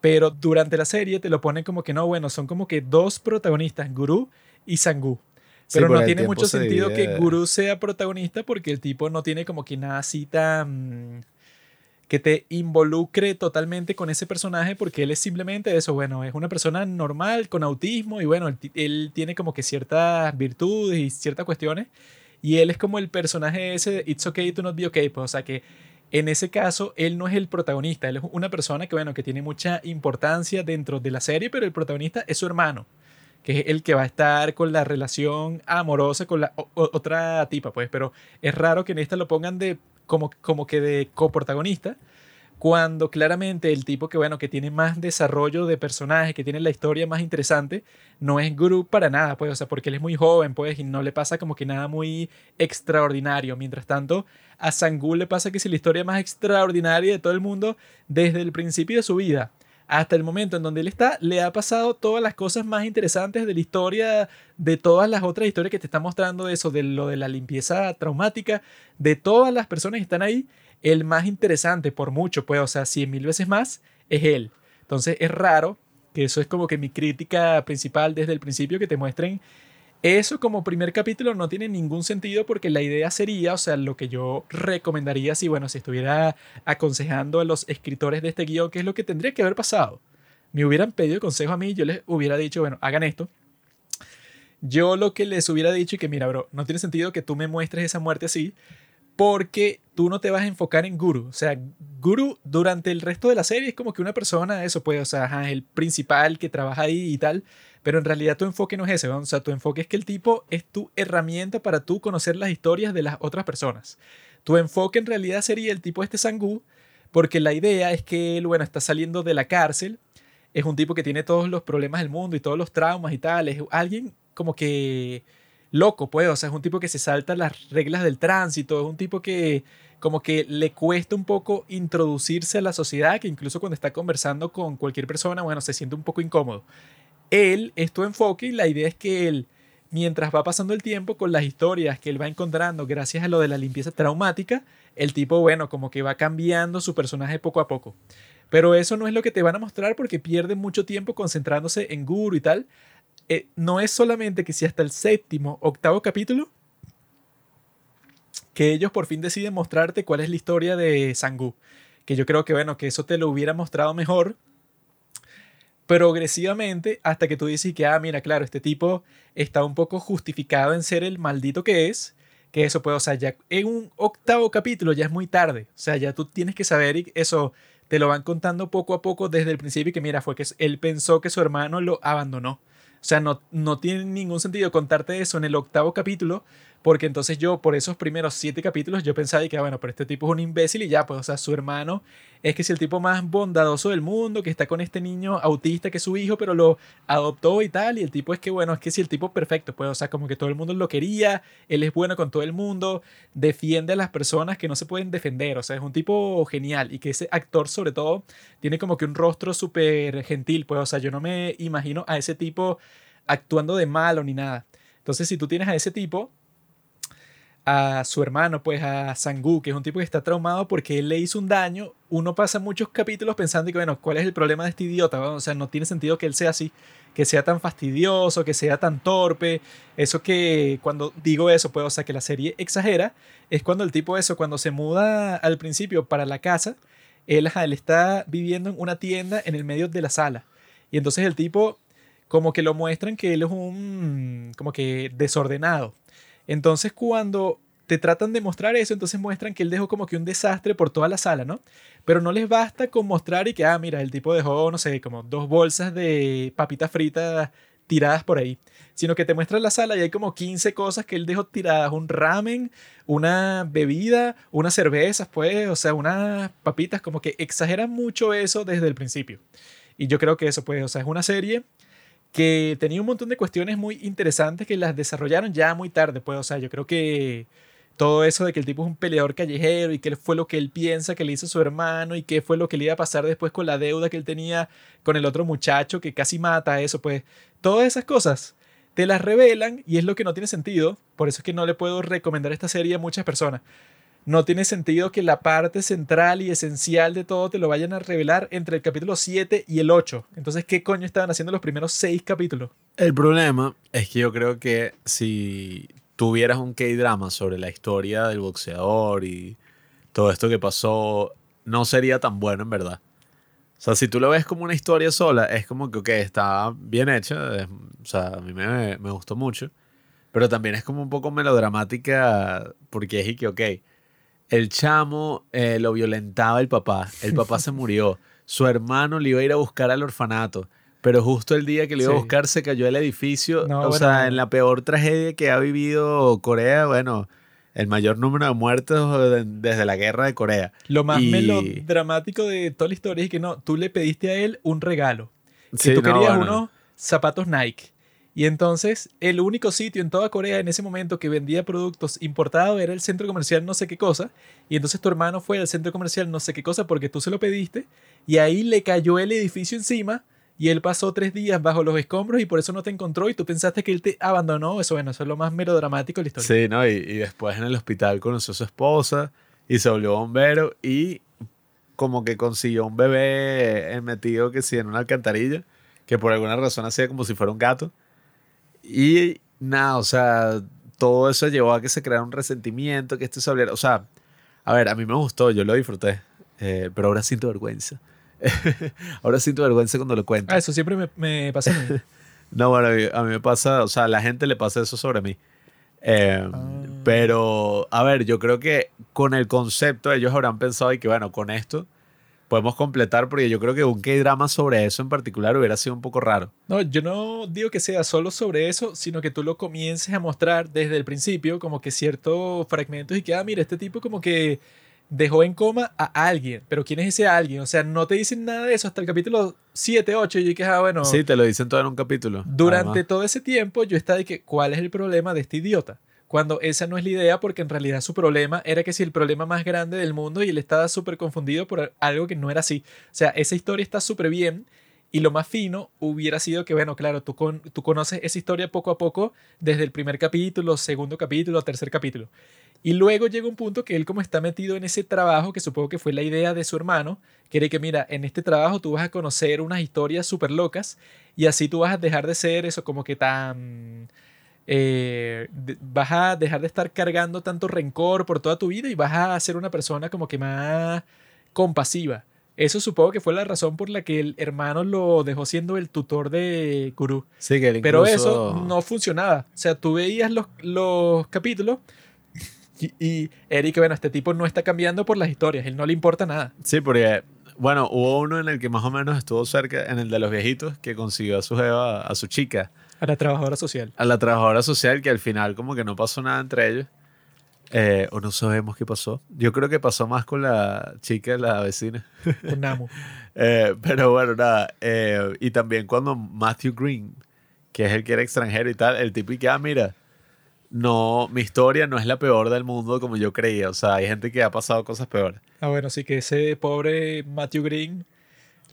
Pero durante la serie te lo ponen como que no, bueno, son como que dos protagonistas, Guru y Sangu. Sí, Pero porque no tiene mucho se sentido que. Guru sea protagonista porque el tipo no tiene como que nada así tan que te involucre totalmente con ese personaje porque él es simplemente eso, bueno, es una persona normal con autismo y bueno, él, él tiene como que ciertas virtudes y ciertas cuestiones y él es como el personaje ese de It's okay to not be okay, pues o sea que en ese caso él no es el protagonista, él es una persona que bueno, que tiene mucha importancia dentro de la serie, pero el protagonista es su hermano que es el que va a estar con la relación amorosa con la otra tipa, pues, pero es raro que en esta lo pongan de como, como que de coprotagonista, cuando claramente el tipo que, bueno, que tiene más desarrollo de personaje, que tiene la historia más interesante, no es Guru para nada, pues, o sea, porque él es muy joven, pues, y no le pasa como que nada muy extraordinario. Mientras tanto, a Sangul le pasa que es la historia más extraordinaria de todo el mundo desde el principio de su vida hasta el momento en donde él está, le ha pasado todas las cosas más interesantes de la historia, de todas las otras historias que te está mostrando eso, de lo de la limpieza traumática, de todas las personas que están ahí, el más interesante por mucho, pues, o sea, cien mil veces más, es él. Entonces es raro, que eso es como que mi crítica principal desde el principio, que te muestren eso como primer capítulo no tiene ningún sentido porque la idea sería, o sea, lo que yo recomendaría si, bueno, si estuviera aconsejando a los escritores de este guion, qué es lo que tendría que haber pasado. Me hubieran pedido consejo a mí, yo les hubiera dicho, bueno, hagan esto. Yo lo que les hubiera dicho y que, mira, bro, no tiene sentido que tú me muestres esa muerte así, porque tú no te vas a enfocar en Guru. O sea, Guru durante el resto de la serie es como que una persona, eso puede, o sea, el principal que trabaja ahí y tal, pero en realidad tu enfoque no es ese, o sea, tu enfoque es que el tipo es tu herramienta para tú conocer las historias de las otras personas. Tu enfoque en realidad sería el tipo este Sangú, porque la idea es que él, bueno, está saliendo de la cárcel, es un tipo que tiene todos los problemas del mundo y todos los traumas y tal, es alguien como que loco, pues, o sea, es un tipo que se salta las reglas del tránsito, es un tipo que como que le cuesta un poco introducirse a la sociedad, que incluso cuando está conversando con cualquier persona, bueno, se siente un poco incómodo él es tu enfoque y la idea es que él, mientras va pasando el tiempo con las historias que él va encontrando gracias a lo de la limpieza traumática, el tipo, bueno, como que va cambiando su personaje poco a poco. Pero eso no es lo que te van a mostrar porque pierde mucho tiempo concentrándose en Guru y tal. Eh, no es solamente que si hasta el séptimo, octavo capítulo, que ellos por fin deciden mostrarte cuál es la historia de Sangu. Que yo creo que, bueno, que eso te lo hubiera mostrado mejor progresivamente hasta que tú dices que, ah, mira, claro, este tipo está un poco justificado en ser el maldito que es, que eso puede, o sea, ya en un octavo capítulo ya es muy tarde, o sea, ya tú tienes que saber y eso te lo van contando poco a poco desde el principio que mira, fue que él pensó que su hermano lo abandonó. O sea, no, no tiene ningún sentido contarte eso en el octavo capítulo porque entonces yo, por esos primeros siete capítulos, yo pensaba que, ah, bueno, pero este tipo es un imbécil y ya, pues, o sea, su hermano es que es el tipo más bondadoso del mundo, que está con este niño autista que es su hijo, pero lo adoptó y tal, y el tipo es que, bueno, es que si el tipo perfecto, pues, o sea, como que todo el mundo lo quería, él es bueno con todo el mundo, defiende a las personas que no se pueden defender, o sea, es un tipo genial, y que ese actor, sobre todo, tiene como que un rostro súper gentil, pues, o sea, yo no me imagino a ese tipo actuando de malo ni nada. Entonces, si tú tienes a ese tipo, a su hermano, pues a Sangu, que es un tipo que está traumado porque él le hizo un daño, uno pasa muchos capítulos pensando que, bueno, ¿cuál es el problema de este idiota? O sea, no tiene sentido que él sea así, que sea tan fastidioso, que sea tan torpe. Eso que cuando digo eso, pues, o sea, que la serie exagera, es cuando el tipo eso, cuando se muda al principio para la casa, él, él está viviendo en una tienda en el medio de la sala. Y entonces el tipo, como que lo muestran que él es un, como que desordenado entonces cuando te tratan de mostrar eso, entonces muestran que él dejó como que un desastre por toda la sala, ¿no? Pero no les basta con mostrar y que, ah, mira, el tipo dejó, no sé, como dos bolsas de papitas fritas tiradas por ahí, sino que te muestran la sala y hay como 15 cosas que él dejó tiradas, un ramen, una bebida, unas cervezas, pues, o sea, unas papitas, como que exageran mucho eso desde el principio. Y yo creo que eso, pues, o sea, es una serie que tenía un montón de cuestiones muy interesantes que las desarrollaron ya muy tarde, pues, o sea, yo creo que todo eso de que el tipo es un peleador callejero y qué fue lo que él piensa que le hizo su hermano y qué fue lo que le iba a pasar después con la deuda que él tenía con el otro muchacho que casi mata a eso, pues, todas esas cosas te las revelan y es lo que no tiene sentido, por eso es que no le puedo recomendar esta serie a muchas personas, no tiene sentido que la parte central y esencial de todo te lo vayan a revelar entre el capítulo 7 y el 8. Entonces, ¿qué coño estaban haciendo los primeros 6 capítulos? El problema es que yo creo que si tuvieras un K-drama sobre la historia del boxeador y todo esto que pasó no sería tan bueno en verdad. O sea, si tú lo ves como una historia sola, es como que, ok, está bien hecha. o sea, a mí me, me gustó mucho. Pero también es como un poco melodramática porque es y que, ok, el chamo eh, lo violentaba el papá. El papá se murió. Su hermano le iba a ir a buscar al orfanato. Pero justo el día que le iba a buscar se cayó el edificio. No, o bueno. sea, en la peor tragedia que ha vivido Corea, bueno, el mayor número de muertos de- desde la guerra de Corea. Lo más Y- melodramático de toda la historia es que no, tú le pediste a él un regalo. Sí, tú no, querías bueno. unos zapatos Nike. Y entonces el único sitio en toda Corea en ese momento que vendía productos importados era el centro comercial no sé qué cosa. Y entonces tu hermano fue al centro comercial no sé qué cosa porque tú se lo pediste. Y ahí le cayó el edificio encima. Y él pasó tres días bajo los escombros y por eso no te encontró. Y tú pensaste que él te abandonó. Eso, bueno, eso es lo más melodramático de la historia. Sí, ¿no? Y, y después en el hospital conoció a su esposa y se volvió bombero y como que consiguió un bebé eh, metido que sí en una alcantarilla, que por alguna razón hacía como si fuera un gato. Y nada, o sea, todo eso llevó a que se creara un resentimiento, que este se volviera, o sea, a ver, a mí me gustó, yo lo disfruté, eh, pero ahora siento vergüenza. ahora siento vergüenza cuando lo cuento. Ah, eso siempre me, me pasa a mí. No, bueno, a mí, a mí me pasa, o sea, a la gente le pasa eso sobre mí. Eh, Ah. Pero, a ver, yo creo que con el concepto ellos habrán pensado y que, bueno, con esto podemos completar, porque yo creo que un K-drama sobre eso en particular hubiera sido un poco raro. No, yo no digo que sea solo sobre eso, sino que tú lo comiences a mostrar desde el principio, como que ciertos fragmentos y que, ah, mira, este tipo como que dejó en coma a alguien, pero ¿quién es ese alguien? O sea, no te dicen nada de eso hasta el capítulo 7, 8 y yo que, ah, bueno, Sí, te lo dicen todo en un capítulo. durante además. todo ese tiempo yo estaba de que, ¿cuál es el problema de este idiota? Cuando esa no es la idea, porque en realidad su problema era que si el problema más grande del mundo y él estaba súper confundido por algo que no era así. O sea, esa historia está súper bien y lo más fino hubiera sido que, bueno, claro, tú, con, tú conoces esa historia poco a poco desde el primer capítulo, segundo capítulo, tercer capítulo. Y luego llega un punto que él como está metido en ese trabajo, que supongo que fue la idea de su hermano, quiere que, mira, en este trabajo tú vas a conocer unas historias súper locas y así tú vas a dejar de ser eso como que tan... eh, vas a dejar de estar cargando tanto rencor por toda tu vida y vas a ser una persona como que más compasiva. Eso supongo que fue la razón por la que el hermano lo dejó siendo el tutor de Guru. Sí, que Pero eso no funcionaba. O sea, tú veías los, los capítulos y, y Eric, bueno, este tipo no está cambiando por las historias, él no le importa nada. Sí, porque, bueno, hubo uno en el que más o menos estuvo cerca, en el de los viejitos, que consiguió a su jeva, a su chica, A la trabajadora social. a la trabajadora social, que al final como que no pasó nada entre ellos. Eh, o no sabemos qué pasó. Yo creo que pasó más con la chica la vecina. Con Namu. Eh, pero bueno, nada. eh, y también cuando Matthew Green, que es el que era extranjero y tal, el tipo y que, ah, mira, no, mi historia no es la peor del mundo como yo creía. O sea, hay gente que ha pasado cosas peores. Ah, bueno, sí que ese pobre Matthew Green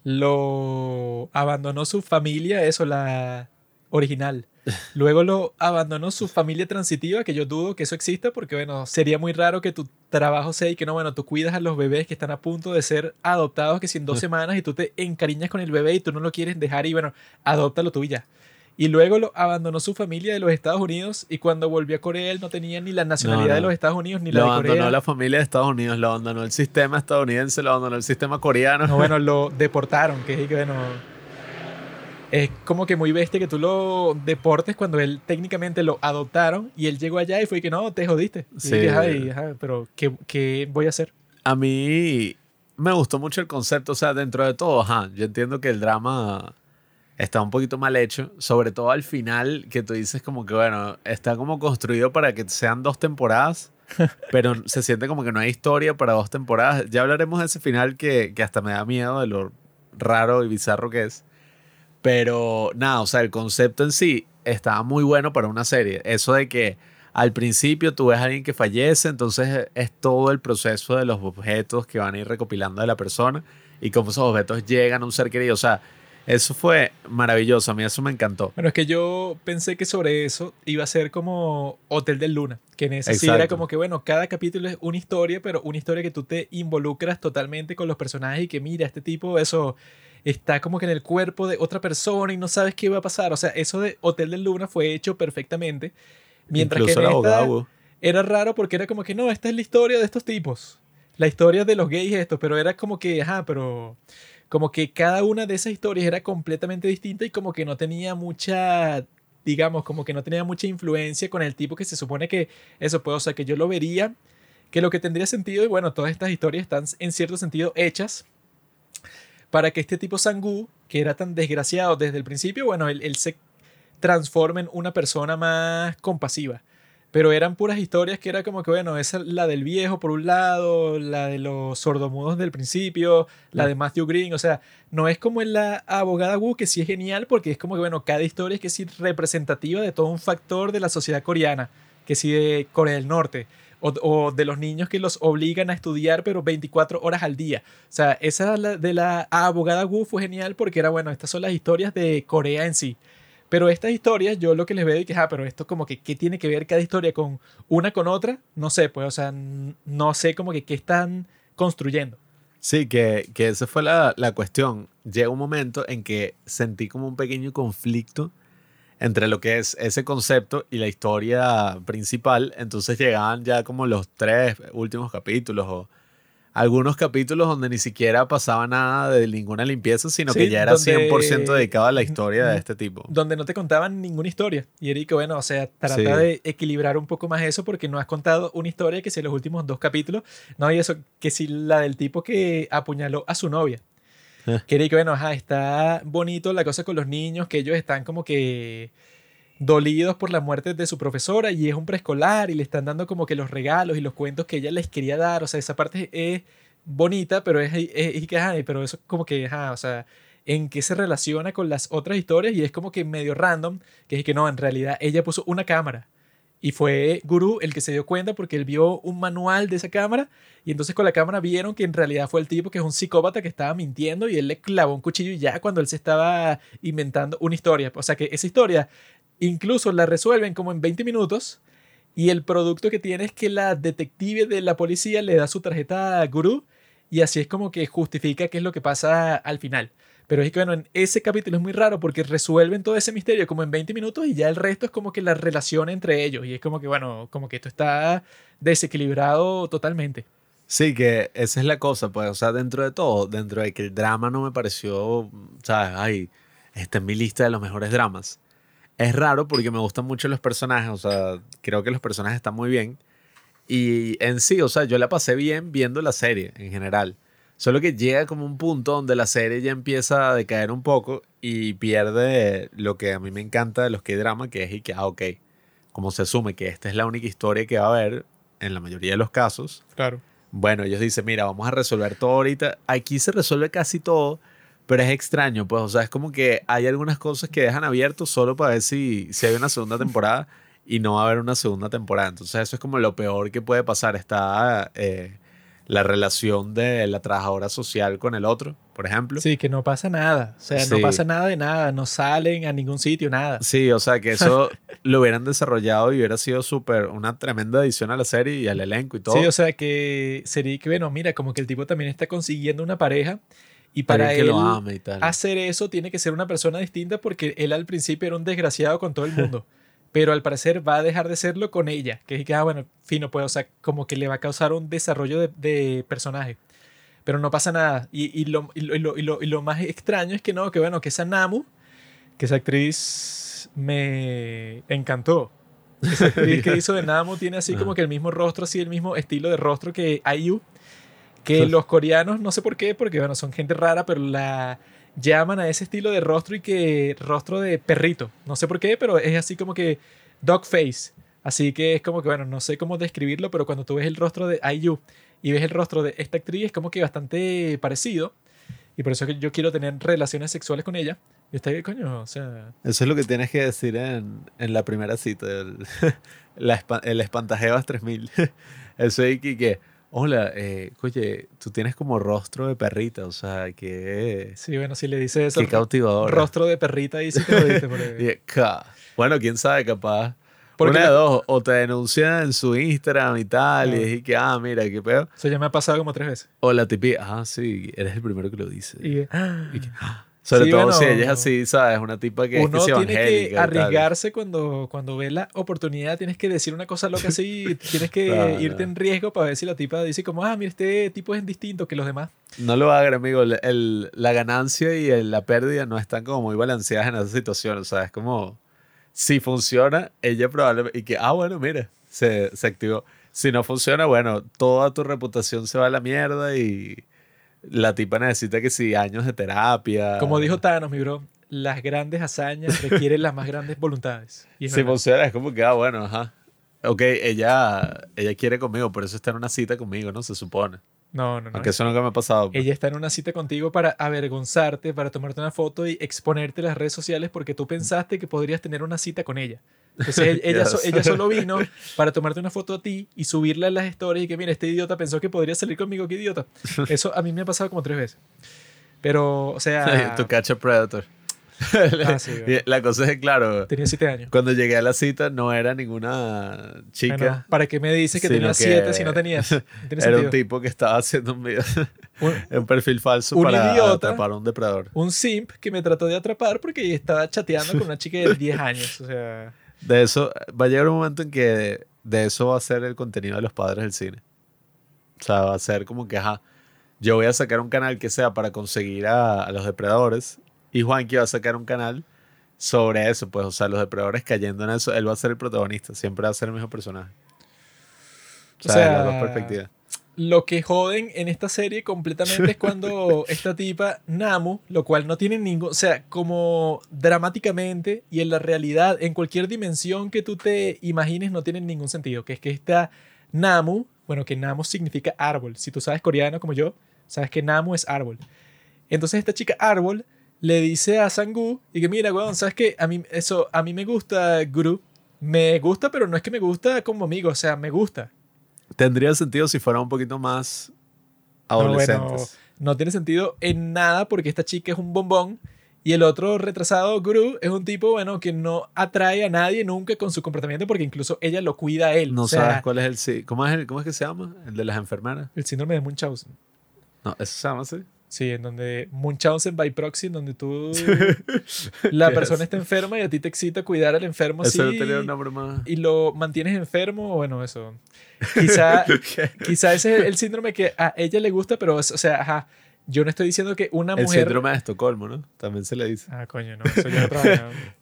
lo abandonó su familia, eso, la original. Luego lo abandonó su familia transitiva, que yo dudo que eso exista, porque bueno, sería muy raro que tu trabajo sea y que no, bueno, tú cuidas a los bebés que están a punto de ser adoptados, que si en dos semanas y tú te encariñas con el bebé y tú no lo quieres dejar y bueno, adóptalo tú y ya. Y luego lo abandonó su familia de los Estados Unidos y cuando volvió a Corea él no tenía ni la nacionalidad no. de los Estados Unidos ni la Lo de abandonó Corea. la familia de Estados Unidos, lo abandonó el sistema estadounidense, lo abandonó el sistema coreano. No, bueno, lo deportaron, que es que, bueno. Es como que muy bestia que tú lo deportes cuando él técnicamente lo adoptaron y él llegó allá y fue que no, te jodiste. Y Sí. "Ay, ajá, pero ¿qué, qué voy a hacer? A mí me gustó mucho el concepto, o sea, dentro de todo, ajá, yo entiendo que el drama está un poquito mal hecho, sobre todo al final, que tú dices como que, bueno, está como construido para que sean dos temporadas, pero se siente como que no hay historia para dos temporadas. Ya hablaremos de ese final que, que hasta me da miedo de lo raro y bizarro que es. Pero nada, o sea, el concepto en sí estaba muy bueno para una serie. Eso de que al principio tú ves a alguien que fallece, entonces es todo el proceso de los objetos que van a ir recopilando de la persona y cómo esos objetos llegan a un ser querido. O sea, eso fue maravilloso. A mí eso me encantó. Bueno, es que yo pensé que sobre eso iba a ser como Hotel del Luna, que en ese sí era como que, bueno, cada capítulo es una historia, pero una historia que tú te involucras totalmente con los personajes y que mira, este tipo, eso está como que en el cuerpo de otra persona y no sabes qué va a pasar. O sea, eso de Hotel del Luna fue hecho perfectamente. Mientras Incluso que en esta era raro porque era como que no, esta es la historia de estos tipos. la historia de los gays esto, pero era como que, ajá, pero como que cada una de esas historias era completamente distinta y como que no tenía mucha, digamos, como que no tenía mucha influencia con el tipo que se supone que eso puede, o sea, que yo lo vería, que lo que tendría sentido, y bueno, todas estas historias están en cierto sentido hechas para que este tipo Sangu, que era tan desgraciado desde el principio, bueno, él, él se transforme en una persona más compasiva. Pero eran puras historias que era como que, bueno, esa es la del viejo por un lado, la de los sordomudos del principio, la de Matthew Green, o sea, no es como en la abogada Wu, que sí es genial, porque es como que, bueno, cada historia es que sí representativa de todo un factor de la sociedad coreana, que sí de Corea del Norte, o, de los niños que los obligan a estudiar, pero 24 horas al día. O sea, esa de la abogada Wu fue genial porque era, bueno, estas son las historias de Corea en sí. Pero estas historias, yo lo que les veo es que, ah, pero esto como que, ¿qué tiene que ver cada historia con una con otra? No sé, pues, o sea, no sé como que qué están construyendo. Sí, que, que esa fue la, la cuestión. Llega un momento en que sentí como un pequeño conflicto entre lo que es ese concepto y la historia principal. Entonces llegaban ya como los tres últimos capítulos o algunos capítulos donde ni siquiera pasaba nada de ninguna limpieza, sino que Sí, ya era donde- 100% dedicado a la historia de este tipo. Donde no te contaban ninguna historia. Y Eric, bueno, o sea, trata Sí. de equilibrar un poco más eso porque no has contado una historia que si en los últimos dos capítulos, no, y eso, que si la del tipo que apuñaló a su novia. Eh. Que Eric, bueno, está bonito la cosa con los niños, que ellos están como que dolidos por la muerte de su profesora y es un preescolar y le están dando como que los regalos y los cuentos que ella les quería dar. O sea, esa parte es bonita, pero es, es, que, ajá, pero eso es como que, o sea, en qué se relaciona con las otras historias y es como que medio random, que es que no, en realidad ella puso una cámara y fue Guru el que se dio cuenta porque él vio un manual de esa cámara y entonces con la cámara vieron que en realidad fue el tipo que es un psicópata que estaba mintiendo y él le clavó un cuchillo ya cuando él se estaba inventando una historia. O sea que esa historia incluso la resuelven como en 20 minutos y el producto que tiene es que la detective de la policía le da su tarjeta a Guru y así es como que justifica qué es lo que pasa al final. Pero es que, bueno, en ese capítulo es muy raro porque resuelven todo ese misterio como en 20 minutos y ya el resto es como que la relación entre ellos. Y es como que, bueno, como que esto está desequilibrado totalmente. Sí, que esa es la cosa, pues, o sea, dentro de todo, dentro de que el drama no me pareció, ¿sabes? Ay, está en mi lista de los mejores dramas. Es raro porque me gustan mucho los personajes, o sea, creo que los personajes están muy bien. Y en sí, o sea, yo la pasé bien viendo la serie en general. Solo que llega como un punto donde la serie ya empieza a decaer un poco y pierde lo que a mí me encanta de los que drama, que es y que, ah, ok, como se asume que esta es la única historia que va a haber en la mayoría de los casos, Claro. bueno, ellos dicen, mira, vamos a resolver todo ahorita. Aquí se resuelve casi todo, pero es extraño, pues, o sea, es como que hay algunas cosas que dejan abiertos solo para ver si, si hay una segunda temporada y no va a haber una segunda temporada. Entonces eso es como lo peor que puede pasar. Está eh, la relación de la trabajadora social con el otro, por ejemplo. Sí, que no pasa nada. O sea, no pasa nada de nada. No salen a ningún sitio, nada. Sí, o sea, que eso lo hubieran desarrollado y hubiera sido súper, una tremenda adición a la serie y al elenco y todo. Sí, o sea, que sería que, bueno, mira, como que el tipo también está consiguiendo una pareja y Para que él lo ame y tal. hacer eso tiene que ser una persona distinta porque él al principio era un desgraciado con todo el mundo. Pero al parecer va a dejar de serlo con ella. Que es que, ah, bueno, fino, pues, o sea, como que le va a causar un desarrollo de, de personaje. Pero no pasa nada. Y, y lo, y, lo, y, lo, y lo- y lo más extraño es que no, que bueno, que esa Namu, que esa actriz me encantó. Esa actriz que hizo de Namu tiene así como que el mismo rostro, así el mismo estilo de rostro que IU. Que los coreanos, no sé por qué, porque bueno, son gente rara, pero la llaman a ese estilo de rostro y que rostro de perrito. No sé por qué, pero es así como que dog face. Así que es como que, bueno, no sé cómo describirlo, pero cuando tú ves el rostro de IU y ves el rostro de esta actriz, es como que bastante parecido. Y por eso es que yo quiero tener relaciones sexuales con ella. Y está ahí, coño, o sea, Eso es lo que tienes que decir en, en la primera cita. El, la el espantajebas 3000. Eso y que, que, hola, eh, oye, tú tienes como rostro de perrita, o sea, que... sí, bueno, si le dices eso, Qué cautivador. rostro de perrita, ahí sí te lo dice. Y, ca- Bueno, quién sabe, capaz. Porque Una de dos, o te denuncian en su Instagram y tal, Ah. y es que, ah, mira, qué peor. Eso ya me ha pasado como tres veces. O la tipi, ah, sí, eres el primero que lo dice. Y, ah, Y que, ah, Sobre Sí, todo bueno, si ella es así, ¿sabes? Una tipa que Uno es que tiene que arriesgarse cuando, cuando ve la oportunidad, tienes que decir una cosa loca así, tienes que Claro. irte en riesgo para ver si la tipa dice como, ah, mira, este tipo es distinto que los demás. No lo hagan, amigo. El- el- la ganancia y el- la pérdida no están como muy balanceadas en esa situación. O sea, es como, si funciona, ella probablemente, y que, ah, bueno, mira, se, se activó. Si no funciona, bueno, toda tu reputación se va a la mierda y la tipa necesita que sí, años de terapia. Como dijo Thanos, mi bro, las grandes hazañas requieren las más grandes voluntades. Y es Si verdad. funciona, es como que, ah, bueno, ajá. Ok, ella, ella quiere conmigo, por eso está en una cita conmigo, ¿no? Se supone. No, no, no. Aunque eso nunca me ha pasado. pues. Ella está en una cita contigo para avergonzarte, para tomarte una foto y exponerte en las redes sociales porque tú pensaste que podrías tener una cita con ella. Entonces ella, ella, so- Yes. ella solo vino para tomarte una foto a ti y subirla en las stories y que mira, este idiota pensó que podría salir conmigo, qué idiota. Eso a mí me ha pasado como tres veces. Pero, o sea, to catch a predator. Ah, sí, la cosa es que, claro, tenía siete años. cuando llegué a la cita no era ninguna chica. Bueno, ¿Para qué me dices que que siete si no tenías? No era un tipo que estaba haciendo un video, Un, un perfil falso Un para idiota. atrapar a un depredador. un simp que me trató de atrapar porque estaba chateando con una chica de 10 años. O sea, De eso, va a llegar un momento en que de eso va a ser el contenido de los padres del cine. O sea, va a ser como que, ajá, yo voy a sacar un canal que sea para conseguir a, a los depredadores y Juanqui va a sacar un canal sobre eso, pues, o sea, los depredadores cayendo en eso, él va a ser el protagonista, siempre va a ser el mismo personaje. O O sea, sea, las dos perspectivas. lo que joden en esta serie completamente es cuando esta tipa, Namu, lo cual no tiene ningún, o sea, como dramáticamente y en la realidad, en cualquier dimensión que tú te imagines, no tiene ningún sentido, que es que esta Namu, bueno, que Namu significa árbol, si tú sabes coreano como yo, sabes que Namu es árbol. Entonces esta chica árbol le dice a Sangu y que mira, weón, sabes que a mí eso a mí me gusta Guru, me gusta, pero no es que me gusta como amigo, o sea, me gusta. Tendría sentido si fuera un poquito más No, bueno, adolescentes. no tiene sentido en nada porque esta chica es un bombón y el otro retrasado, Guru, es un tipo, bueno, que no atrae a nadie nunca con su comportamiento porque incluso ella lo cuida a él. no o sea, sabes cuál es el sí. ¿Cómo es, el, ¿Cómo es que se llama? El de las enfermeras. el síndrome de Munchausen. No, eso se llama así. Sí, en donde Munchausen by proxy, en donde tú, la persona está enferma y a ti te excita cuidar al enfermo Eso no tenía un nombre más. y lo mantienes enfermo, bueno, eso. Quizá, quizá ese es el síndrome que a ella le gusta, pero, es- o sea, ajá, yo no estoy diciendo que una El mujer... síndrome de Estocolmo, ¿no? También se le dice. Ah, coño, no, eso ya.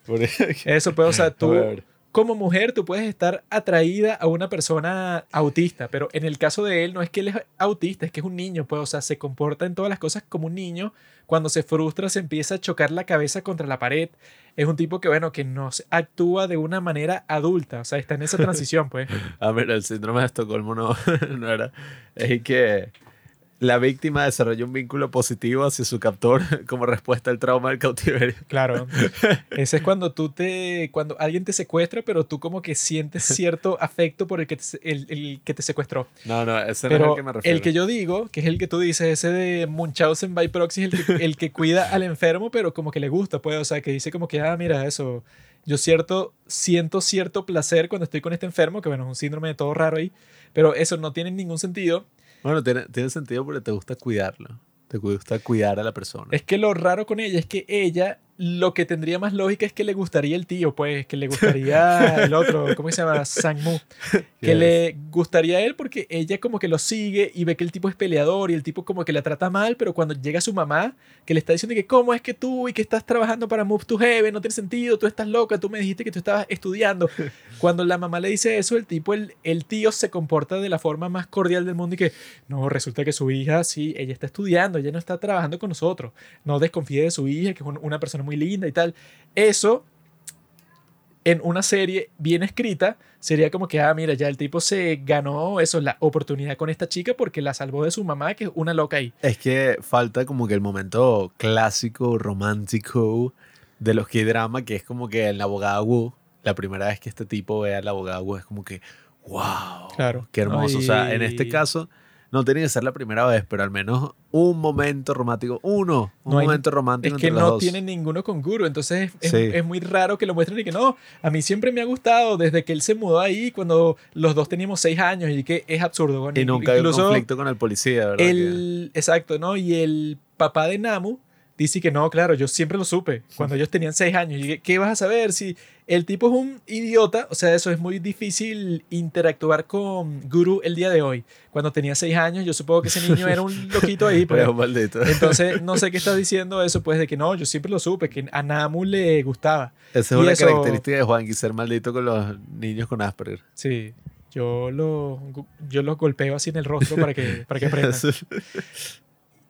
Por- Eso pues, o sea, tú A ver. Como mujer tú puedes estar atraída a una persona autista, pero en el caso de él no es que él es autista, es que es un niño, pues, o sea, se comporta en todas las cosas como un niño. Cuando se frustra se empieza a chocar la cabeza contra la pared. Es un tipo que, bueno, que no actúa de una manera adulta, o sea, está en esa transición, pues. Ah, mira, el síndrome de Estocolmo no era. Es que la víctima desarrolla un vínculo positivo hacia su captor como respuesta al trauma del cautiverio. Claro. Ese es cuando tú te, cuando alguien te secuestra, pero tú como que sientes cierto afecto por el que te, el, el que te secuestró. No, no, ese no es el que me refiero. el que yo digo, que es el que tú dices, ese de Munchausen by proxy, es el que, el que cuida al enfermo, pero como que le gusta, pues, o sea, que dice como que, ah, mira, eso, yo cierto, siento cierto placer cuando estoy con este enfermo, que bueno, es un síndrome de todo raro ahí, pero eso no tiene ningún sentido. Bueno, tiene, tiene sentido porque te gusta cuidarlo. Te gusta cuidar a la persona. Es que lo raro con ella es que ella, lo que tendría más lógica es que le gustaría el tío, pues, que le gustaría el otro, ¿cómo se llama? Sangmu. Que Yes. le gustaría a él porque ella como que lo sigue y ve que el tipo es peleador y el tipo como que la trata mal, pero cuando llega su mamá, que le está diciendo que cómo es que tú y que estás trabajando para Move to Heaven, no tiene sentido, tú estás loca, tú me dijiste que tú estabas estudiando. Cuando la mamá le dice eso, el tipo, el, el tío se comporta de la forma más cordial del mundo y que, no, resulta que su hija, sí, ella está estudiando, ella no está trabajando con nosotros, no desconfíe de su hija, que es un- una persona muy linda y tal. Eso en una serie bien escrita, sería como que, ah, mira, ya el tipo se ganó eso, la oportunidad con esta chica porque la salvó de su mamá, que es una loca ahí. Es que falta como que el momento clásico, romántico de los que drama, que es como que el abogado Wu, la primera vez que este tipo ve al abogado Wu, es como que, wow, Claro. qué hermoso. O sea, en este Ay. caso, no tiene que ser la primera vez, pero al menos un momento romántico, uno, un No hay- momento Es romántico que entre los no dos. tiene ninguno con Guru, entonces es, Sí. es muy raro que lo muestren y que no, a mí siempre me ha gustado desde que él se mudó ahí cuando los dos teníamos seis años y que es absurdo. bueno, Y nunca hay un incluso conflicto con el policía, ¿verdad? el, exacto, ¿no? Y el papá de Namu dice que no, claro, yo siempre lo supe, cuando ellos tenían seis años. Y ¿qué vas a saber si el tipo es un idiota? O sea, eso es muy difícil interactuar con Guru el día de hoy. Cuando tenía seis años, yo supongo que ese niño era un loquito ahí. Pues. Pero maldito. Entonces, no sé qué está diciendo eso, pues de que no, yo siempre lo supe, que a Namu le gustaba. Esa es Y una eso- característica de Juan, ser maldito con los niños con Asperger. Sí, yo, lo, yo los golpeo así en el rostro para que, para que aprendan.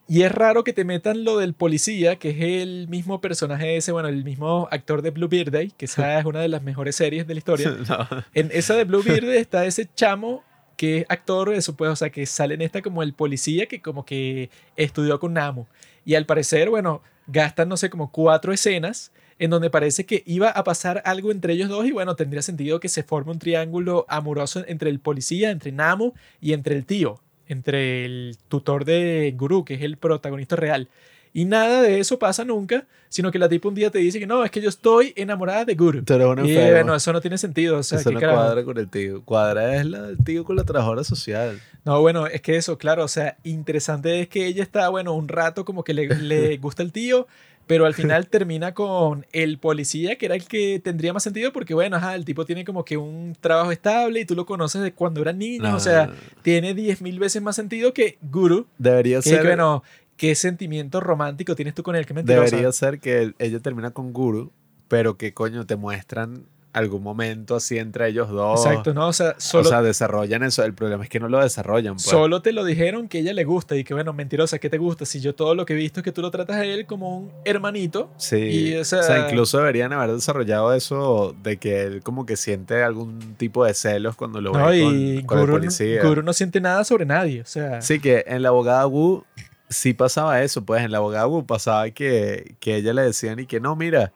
Y es raro que te metan lo del policía, que es el mismo personaje ese, bueno, el mismo actor de Blue Bird, que esa es una de las mejores series de la historia. No. En esa de Blue Bird está ese chamo que es actor, eso pues, o sea, que sale en esta como el policía que como que estudió con Namu. Y al parecer, bueno, gastan, no sé, como cuatro escenas en donde parece que iba a pasar algo entre ellos dos y bueno, tendría sentido que se forme un triángulo amoroso entre el policía, entre Namu y entre el tío, entre el tutor de Guru, que es el protagonista real. Y nada de eso pasa nunca, sino que la tipa un día te dice que no, es que yo estoy enamorada de Guru. Eres un Y bueno, eso no tiene sentido. O sea, cuadra con el tío. Cuadra es la, el tío con la trabajadora social. No, bueno, es que eso, claro, o sea, interesante es que ella está, bueno, un rato como que le, le gusta el tío, pero al final termina con el policía, que era el que tendría más sentido, porque bueno, ajá, el tipo tiene como que un trabajo estable y tú lo conoces de cuando era niño, o sea, No, tiene 10.000 veces más sentido que Guru, debería que ser, bueno, ¿qué sentimiento romántico tienes tú con él? Qué mentirosa. debería ser que ella termina con Guru, pero que coño te muestran algún momento así entre ellos dos. Exacto, ¿no? O sea, solo, O sea, desarrollan eso. El problema es que no lo desarrollan. Pues. Solo te lo dijeron que ella le gusta y que bueno, mentirosa, ¿qué te gusta? Si yo todo lo que he visto es que tú lo tratas a él como un hermanito. Sí. Y, o o, sea- sea, incluso deberían haber desarrollado eso de que él como que siente algún tipo de celos cuando lo No, ve y con, con el Guru, policía. Guru no siente nada sobre nadie. O sea, Sí, que en la abogada Wu sí pasaba eso, pues en la abogada Wu pasaba que, que ella le decían y que no, mira,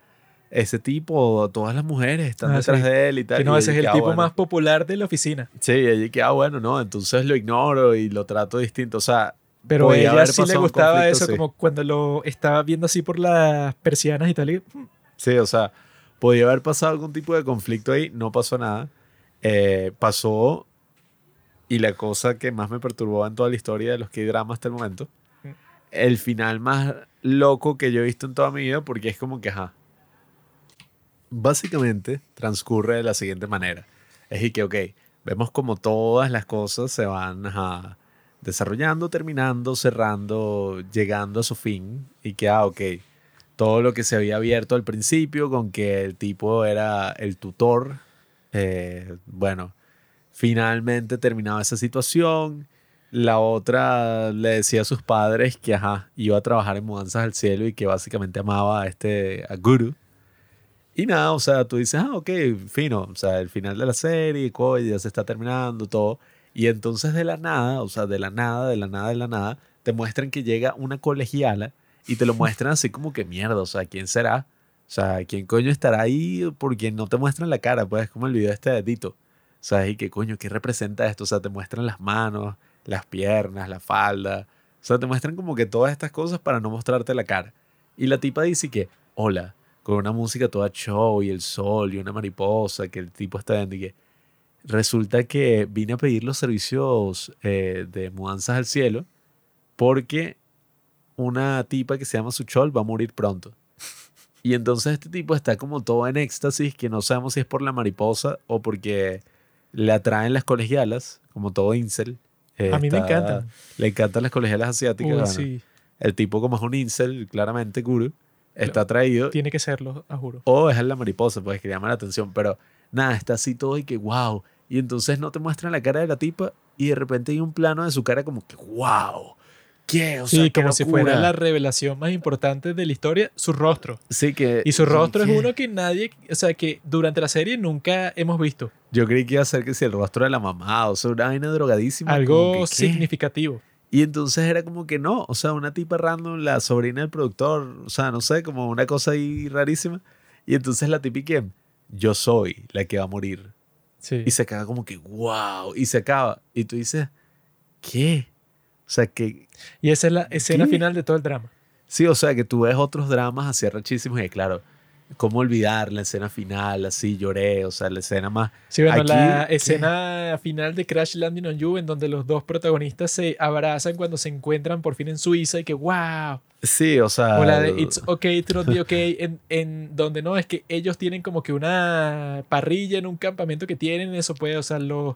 ese tipo, todas las mujeres están Ah, detrás sí. de él y tal. que no, y ese es el que, ah, tipo bueno. más popular de la oficina. Sí, y que, ah, bueno, no, entonces lo ignoro y lo trato distinto. O sea, Pero Podía ella sí le gustaba eso, sí. como cuando lo estaba viendo así por las persianas y tal. y, mm, sí, o sea, podía haber pasado algún tipo de conflicto ahí, no pasó nada. Eh, pasó, y la cosa que más me perturbó en toda la historia de los K-dramas hasta el momento, Mm. el final más loco que yo he visto en toda mi vida, porque es como que, ajá. Básicamente transcurre de la siguiente manera. Es y que, ok, vemos como todas las cosas se van ajá, desarrollando, terminando, cerrando, llegando a su fin. Y que, ah, ok, todo lo que se había abierto al principio con que el tipo era el tutor, eh, bueno, finalmente terminaba esa situación. La otra le decía a sus padres que iba a trabajar en mudanzas al cielo y que básicamente amaba a este a Guru. Y nada, o sea, tú dices, ah, ok, fino, o sea, el final de la serie, coño, ya se está terminando, todo. Y entonces de la nada, o sea, de la nada, de la nada, de la nada, te muestran que llega una colegiala y te lo muestran así como que mierda, o sea, ¿quién será? O sea, ¿quién coño estará ahí? Porque no te muestran la cara, pues es como el video este de Tito. Sea, y qué coño, ¿qué representa esto? O sea, te muestran las manos, las piernas, la falda. O sea, te muestran como que todas estas cosas para no mostrarte la cara. Y la tipa dice que, hola, con una música toda show y el sol y una mariposa que el tipo está viendo y que resulta que vine a pedir los servicios eh, de mudanzas al cielo porque una tipa que se llama Suchol va a morir pronto. Y entonces este tipo está como todo en éxtasis, que no sabemos si es por la mariposa o porque le atraen las colegialas, como todo incel. eh, A mí me encantan. Le encantan las colegialas asiáticas. Uy, bueno. sí, El tipo, como es un incel, claramente guru, está atraído. tiene que serlo, a juro. O es la mariposa, pues que llama la atención. Pero nada, está así todo y que wow. Y entonces no te muestran la cara de la tipa y de repente hay un plano de su cara como que wow. ¿Qué? O sea, Sí, como si fuera locura". la revelación más importante de la historia, su rostro. Sí, que. Y su rostro ¿qué? es uno que nadie, o sea, que durante la serie nunca hemos visto. Yo creí que iba a ser que si el rostro de la mamá, o sea, una vaina drogadísima. Algo que, ¿qué? Y entonces era como que no, o sea, una tipa random, la sobrina del productor, o sea, no sé, como una cosa ahí rarísima. Y entonces la tipa y que yo soy la que va a morir. Sí. Y se acaba como que wow, y se acaba. Y tú dices, ¿qué? O sea, que Y esa es la escena ¿Qué? final de todo el drama. sí, o sea, que tú ves otros dramas así rachísimos y claro, ¿cómo olvidar la escena final? Así lloré, o sea, la escena más... Sí, bueno, Aquí, la ¿qué? escena final de Crash Landing on You, en donde los dos protagonistas se abrazan cuando se encuentran por fin en Suiza y que wow. Sí, o sea. O la de It's Okay to not be okay, en, en donde no, es que ellos tienen como que una parrilla en un campamento que tienen, eso puede, o sea, los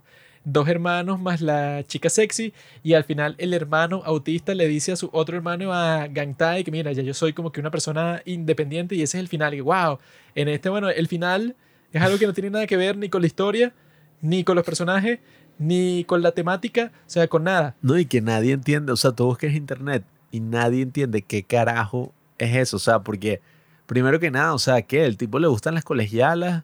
dos hermanos más la chica sexy, y al final el hermano autista le dice a su otro hermano, a Gangtai, que mira, ya yo soy como que una persona independiente, y ese es el final, y wow, en este, bueno, el final es algo que no tiene nada que ver ni con la historia, ni con los personajes, ni con la temática, o sea, con nada. No, y que nadie entiende, o sea, tú buscas internet y nadie entiende qué carajo es eso, o sea, porque primero que nada, o sea, que el tipo le gustan las colegialas,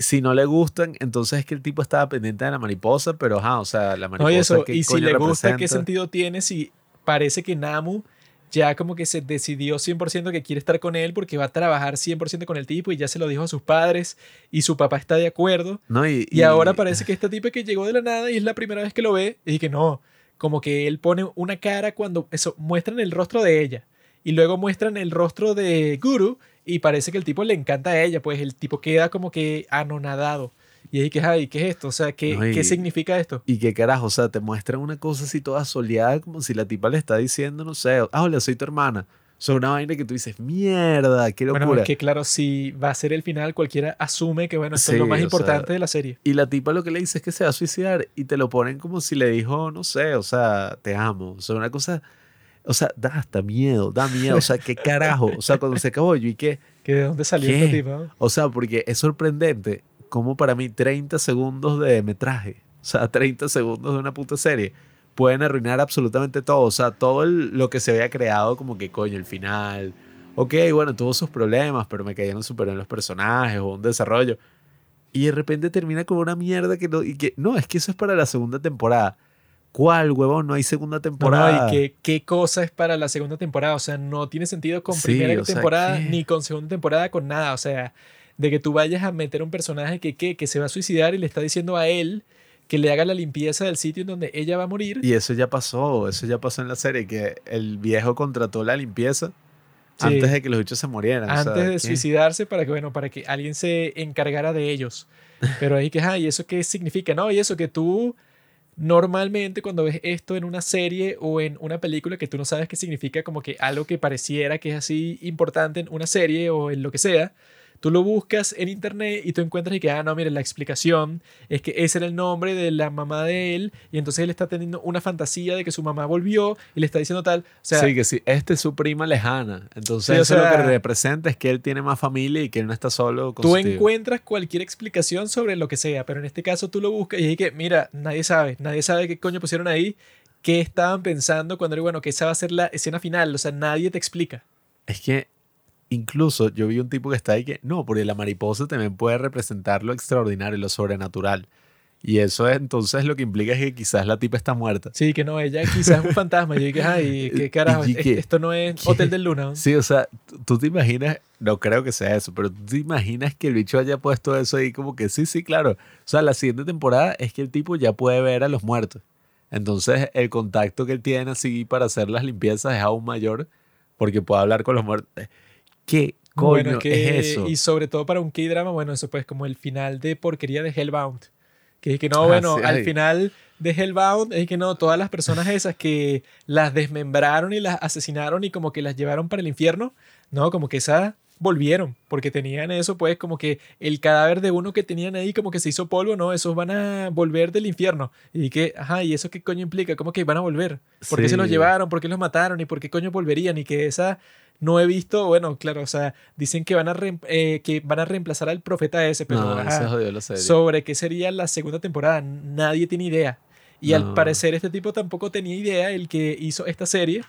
si no le gustan, entonces es que el tipo estaba pendiente de la mariposa, pero ajá, o sea, la mariposa No, y eso, ¿qué y si le gusta, ¿qué representa? sentido tiene si parece que Namu ya como que se decidió 100% que quiere estar con él porque va a trabajar 100% con el tipo y ya se lo dijo a sus padres y su papá está de acuerdo? No, y, Y ahora parece que este tipo que llegó de la nada y es la primera vez que lo ve y que no, como que él pone una cara cuando eso muestran el rostro de ella y luego muestran el rostro de Guru y parece que el tipo le encanta a ella, pues el tipo queda como que anonadado. Y ahí que, ay, ¿qué es esto? O sea, ¿qué, No, y- ¿qué significa esto? Y qué carajo, o sea, te muestran una cosa así toda soleada, como si la tipa le está diciendo, no sé, ah, hola, soy tu hermana. Sobre una vaina que tú dices, mierda, qué locura. Bueno, es que claro, si va a ser el final, cualquiera asume que bueno, esto es lo Sí, más importante sea, de la serie. Y la tipa lo que le dice es que se va a suicidar y te lo ponen como si le dijo, no sé, o sea, te amo. O sea, una cosa, o sea, da hasta miedo, da miedo. O sea, qué carajo. O sea, cuando se acabó yo y qué. ¿Que ¿De dónde salió este tipo? O sea, porque es sorprendente cómo para mí 30 segundos de metraje, o sea, 30 segundos de una puta serie, pueden arruinar absolutamente todo. O sea, todo el- lo que se había creado, como que coño, el final. Ok, bueno, tuvo sus problemas, pero me cayeron súper bien los personajes o un desarrollo. Y de repente termina con una mierda que no. Y que, no, es que eso es para la segunda temporada. ¿Cuál, huevón? No hay segunda temporada. no, y qué, qué cosa es para la segunda temporada. O sea, no tiene sentido con primera o sea, temporada ¿qué? ni con segunda temporada con nada. O sea, de que tú vayas a meter un personaje que, ¿qué? que se va a suicidar y le está diciendo a él que le haga la limpieza del sitio en donde ella va a morir. Y eso ya pasó, eso ya pasó en la serie, que el viejo contrató la limpieza Sí. antes de que los bichos se murieran. o antes sea, de ¿qué? suicidarse para que, bueno, para que alguien se encargara de ellos. Pero ahí que, ah, ¿y eso qué significa? No, y eso que tú normalmente cuando ves esto en una serie o en una película que tú no sabes qué significa, como que algo que pareciera que es así importante en una serie o en lo que sea, tú lo buscas en internet y tú encuentras y que, ah, no, mire, la explicación es que ese era el nombre de la mamá de él y entonces él está teniendo una fantasía de que su mamá volvió y le está diciendo tal. O sea, sí, que sí, esta es su prima lejana. Entonces, Sí, o eso lo que representa es que él tiene más familia y que él no está solo con Tú encuentras cualquier explicación sobre lo que sea, pero en este caso tú lo buscas y es que, mira, nadie sabe, nadie sabe qué coño pusieron ahí, qué estaban pensando cuando era bueno, que esa va a ser la escena final, o sea, nadie te explica. Es que incluso yo vi un tipo que está ahí que, no, porque la mariposa también puede representar lo extraordinario, lo sobrenatural. Y eso es, entonces lo que implica es que quizás la tipa está muerta. Sí, que no, ella quizás es un fantasma. Yo dije, ay, qué carajo, ¿Y es- qué? esto no es ¿Qué? Hotel del Luna. Sí, o sea, tú te imaginas, no creo que sea eso, pero tú te imaginas que el bicho haya puesto eso ahí como que sí, sí, claro. O sea, la siguiente temporada es que el tipo ya puede ver a los muertos. Entonces, el contacto que él tiene así para hacer las limpiezas es aún mayor porque puede hablar con los muertos. ¿Qué coño Bueno, que, es eso? y sobre todo para un K-drama, bueno, eso pues como el final de porquería de Hellbound. Que es que no, Ah, bueno, sí, al final de Hellbound es que no, todas las personas esas que las desmembraron y las asesinaron y como que las llevaron para el infierno, no, como que esas volvieron, porque tenían eso, pues como que el cadáver de uno que tenían ahí como que se hizo polvo, no, esos van a volver del infierno. Y que, ajá, ¿y eso qué coño implica? ¿Cómo que van a volver? ¿Por qué se los Sí. llevaron? ¿Por qué los mataron? ¿Y por qué coño volverían? Y que esa no he visto, bueno, claro, o sea, dicen que van a, eh, que van a reemplazar al profeta ese, pero no, ajá, jodió la serie. sobre qué sería la segunda temporada, nadie tiene idea. Y al parecer este tipo tampoco tenía idea, el que hizo esta serie,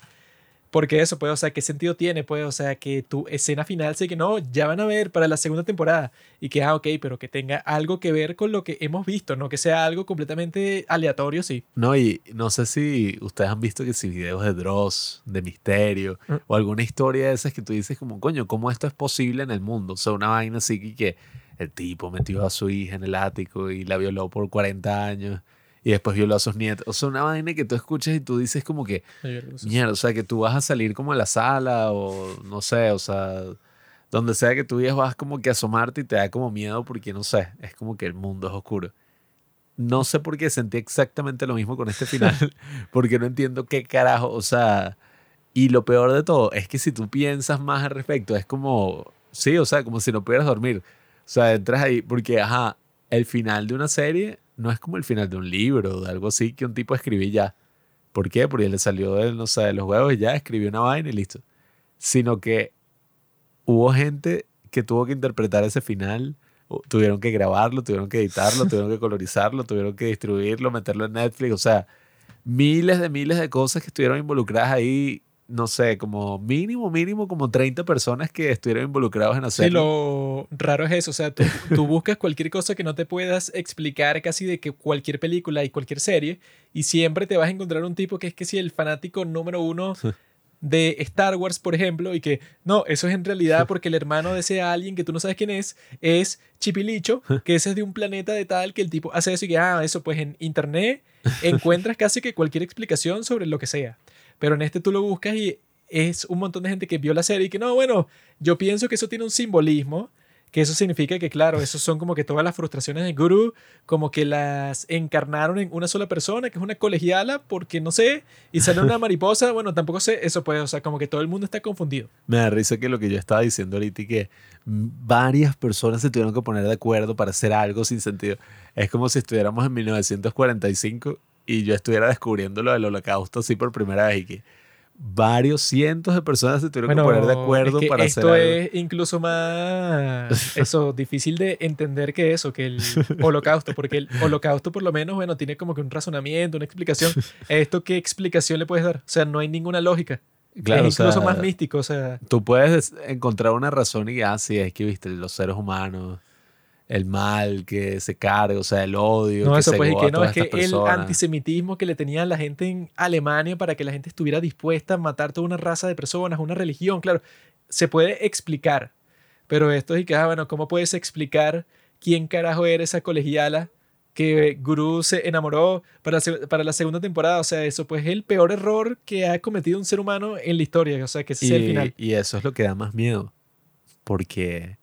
porque eso, pues, o sea, ¿qué sentido tiene? Pues, o sea, que tu escena final sé que no, ya van a ver para la segunda temporada. Y que, ah, ok, pero que tenga algo que ver con lo que hemos visto, no que sea algo completamente aleatorio, sí. No, y no sé si ustedes han visto que si videos de Dross, de misterio, Mm. o alguna historia de esas que tú dices como, coño, ¿cómo esto es posible en el mundo? O sea, una vaina así que, que el tipo metió a su hija en el ático y la violó por 40 años y después violó a sus nietos. O sea, una vaina que tú escuchas y tú dices como que, mierda, o sea, que tú vas a salir como a la sala o no sé, o sea, donde sea que tú vayas vas como que a asomarte y te da como miedo porque no sé, es como que el mundo es oscuro. No sé por qué sentí exactamente lo mismo con este final, porque no entiendo qué carajo, o sea, Y lo peor de todo es que si tú piensas más al respecto, es como, sí, o sea, como si no pudieras dormir. O sea, entras ahí, porque, ajá, el final de una serie no es como el final de un libro o de algo así que un tipo escribí ya. ¿Por qué? Porque le salió de, no sé, los huevos y ya escribió una vaina y listo. Sino que hubo gente que tuvo que interpretar ese final, tuvieron que grabarlo, tuvieron que editarlo, tuvieron que colorizarlo, tuvieron que distribuirlo, meterlo en Netflix, o sea, miles de miles de cosas que estuvieron involucradas ahí no sé, como mínimo, mínimo, como 30 personas que estuvieron involucrados en hacerlo. Sí, lo raro es eso, o sea, tú, tú, buscas cualquier cosa que no te puedas explicar casi de que cualquier película y cualquier serie, y siempre te vas a encontrar un tipo que es que si el fanático número uno de Star Wars, por ejemplo, y que no, eso es en realidad porque el hermano de ese alguien que tú no sabes quién es, es Chipilicho, que ese es de un planeta de tal que el tipo hace eso y que, ah, eso pues en internet encuentras casi que cualquier explicación sobre lo que sea. Pero en este tú lo buscas y es un montón de gente que vio la serie y que no, bueno, yo pienso que eso tiene un simbolismo, que eso significa que, claro, esos son como que todas las frustraciones de Guru, como que las encarnaron en una sola persona, que es una colegiala, porque no sé, y sale una mariposa, bueno, tampoco sé, eso puede, o sea, como que todo el mundo está confundido. Me da risa que lo que yo estaba diciendo ahorita y que varias personas se tuvieron que poner de acuerdo para hacer algo sin sentido. Es como si estuviéramos en 1945 y yo estuviera descubriendo lo del holocausto así por primera vez y que varios cientos de personas se tuvieron que poner de acuerdo para esto hacer Esto es incluso más eso difícil de entender que eso, que el holocausto, porque el holocausto por lo menos, bueno, tiene como que un razonamiento, una explicación. ¿Esto qué explicación le puedes dar? O sea, no hay ninguna lógica. Claro, es incluso más místico, o sea. Tú puedes encontrar una razón y así ah, es que, viste, los seres humanos el mal que se carga, o sea, el odio. No, que eso se pues, que no, es que el antisemitismo que le tenían la gente en Alemania para que la gente estuviera dispuesta a matar toda una raza de personas, una religión, claro, se puede explicar. Pero esto es que, ah, bueno, ¿cómo puedes explicar quién carajo era esa colegiala que Guru se enamoró para, para la segunda temporada? O sea, eso pues es el peor error que ha cometido un ser humano en la historia. O sea, que ese es el final. Y eso es lo que da más miedo. Porque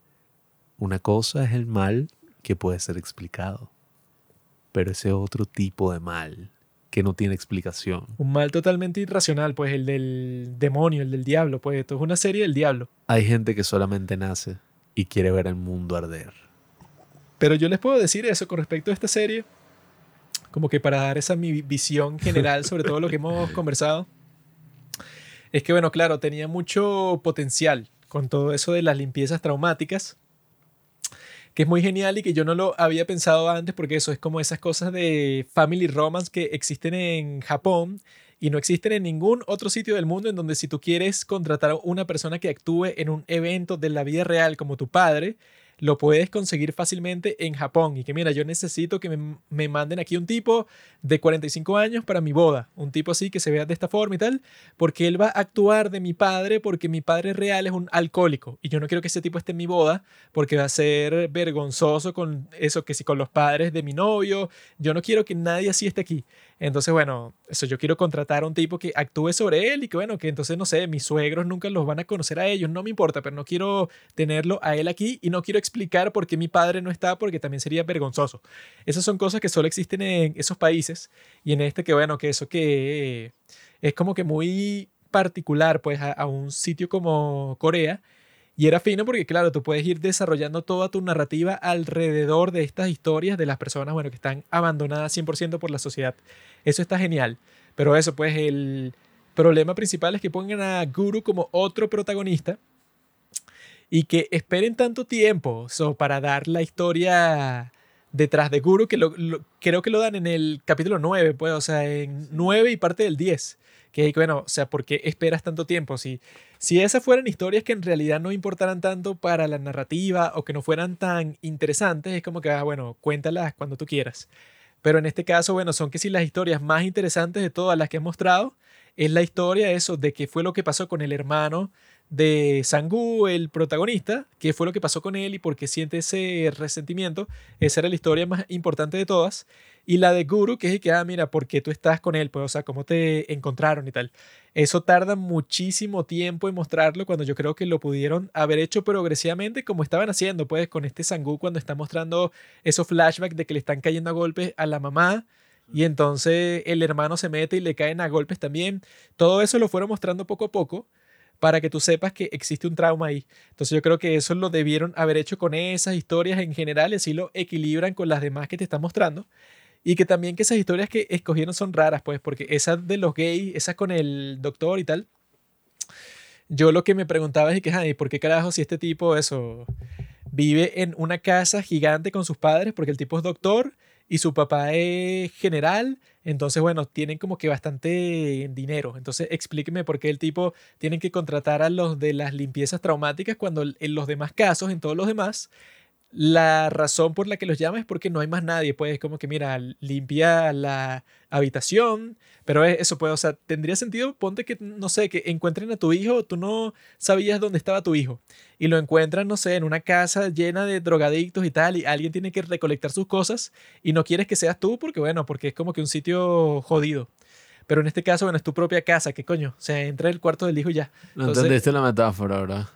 una cosa es el mal que puede ser explicado, pero ese otro tipo de mal que no tiene explicación. Un mal totalmente irracional, pues el del demonio, el del diablo, pues esto es una serie del diablo. Hay gente que solamente nace y quiere ver el mundo arder. Pero yo les puedo decir eso con respecto a esta serie, como que para dar esa mi visión general sobre todo lo que hemos conversado. Es que, bueno, claro, tenía mucho potencial con todo eso de las limpiezas traumáticas que es muy genial y que yo no lo había pensado antes porque eso es como esas cosas de family romance que existen en Japón y no existen en ningún otro sitio del mundo en donde si tú quieres contratar a una persona que actúe en un evento de la vida real como tu padre, lo puedes conseguir fácilmente en Japón. Y que mira, yo necesito que me, manden aquí un tipo de 45 años para mi boda. Un tipo así que se vea de esta forma y tal. Porque él va a actuar de mi padre porque mi padre real es un alcohólico. Y yo no quiero que ese tipo esté en mi boda porque va a ser vergonzoso con eso que si con los padres de mi novio. Yo no quiero que nadie así esté aquí. Entonces, bueno, eso yo quiero contratar a un tipo que actúe sobre él y que, bueno, que entonces, no sé, mis suegros nunca los van a conocer a ellos, no me importa, pero no quiero tenerlo a él aquí y no quiero explicar por qué mi padre no está, porque también sería vergonzoso. Esas son cosas que solo existen en esos países y en este que, bueno, que eso que es como que muy particular, pues, a, a un sitio como Corea y era fino porque, claro, tú puedes ir desarrollando toda tu narrativa alrededor de estas historias de las personas, bueno, que están abandonadas 100% por la sociedad. Eso está genial. Pero eso, pues, el problema principal es que pongan a Guru como otro protagonista y que esperen tanto tiempo para dar la historia detrás de Guru, que lo, creo que lo dan en el capítulo 9, pues, o sea, en 9 y parte del 10. Que bueno, o sea, ¿por qué esperas tanto tiempo? Si si esas fueran historias que en realidad no importaran tanto para la narrativa o que no fueran tan interesantes, es como que, ah, bueno, cuéntalas cuando tú quieras. Pero en este caso, bueno, son que si las historias más interesantes de todas las que he mostrado es la historia eso de qué fue lo que pasó con el hermano de Sangu, el protagonista, qué fue lo que pasó con él y por qué siente ese resentimiento. Esa era la historia más importante de todas. Y la de Guru, que es que, ah, mira, ¿por qué tú estás con él? Pues, o sea, cómo te encontraron y tal. Eso tarda muchísimo tiempo en mostrarlo cuando yo creo que lo pudieron haber hecho progresivamente como estaban haciendo, pues, con este Sangu cuando está mostrando esos flashbacks de que le están cayendo a golpes a la mamá Y entonces el hermano se mete y le caen a golpes también. Todo eso lo fueron mostrando poco a poco para que tú sepas que existe un trauma ahí. Entonces yo creo que eso lo debieron haber hecho con esas historias en general y así lo equilibran con las demás que te están mostrando. Y que también que esas historias que escogieron son raras, pues, porque esas de los gays, esas con el doctor y tal, yo lo que me preguntaba es que, ay, ¿por qué carajo si este tipo, eso, vive en una casa gigante con sus padres, porque el tipo es doctor y su papá es general, entonces, bueno, tienen como que bastante dinero. Entonces, explíqueme por qué el tipo tiene que contratar a los de las limpiezas traumáticas cuando en los demás casos, en todos los demás, la razón por la que los llama es porque no hay más nadie, pues como que mira, limpia la habitación, pero eso puede, o sea, tendría sentido, ponte que, no sé, que encuentren a tu hijo, tú no sabías dónde estaba tu hijo, y lo encuentran, no sé, en una casa llena de drogadictos y tal, y alguien tiene que recolectar sus cosas, y no quieres que seas tú, porque bueno, porque es como que un sitio jodido. Pero en este caso, bueno, es tu propia casa, ¿qué coño? O sea, entra en el cuarto del hijo y ya. No entendiste la metáfora, ¿verdad?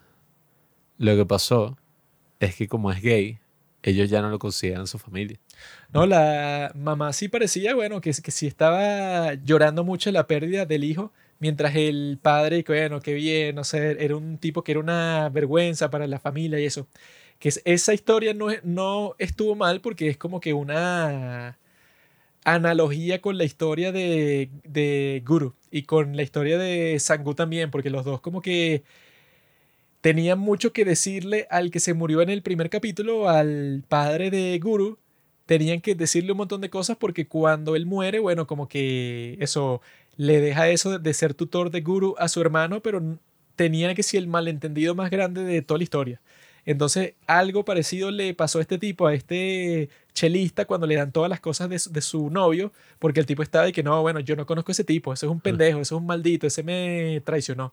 Lo que pasó es que como es gay, ellos ya no lo consideran su familia. No, la mamá sí parecía, bueno, que, que sí estaba llorando mucho la pérdida del hijo, mientras el padre, que bueno, qué bien, no sé, era un tipo que era una vergüenza para la familia y eso. Que esa historia no, no estuvo mal porque es como que una analogía con la historia de, de Guru y con la historia de Sangu también, porque los dos como que tenían mucho que decirle al que se murió en el primer capítulo, al padre de Guru. Tenían que decirle un montón de cosas porque cuando él muere, bueno, como que eso le deja eso de ser tutor de Guru a su hermano, pero tenía que ser el malentendido más grande de toda la historia. Entonces, algo parecido le pasó a este tipo, a este chelista, cuando le dan todas las cosas de su, de su novio, porque el tipo estaba de que no, bueno, yo no conozco a ese tipo, ese es un pendejo, ese es un maldito, ese me traicionó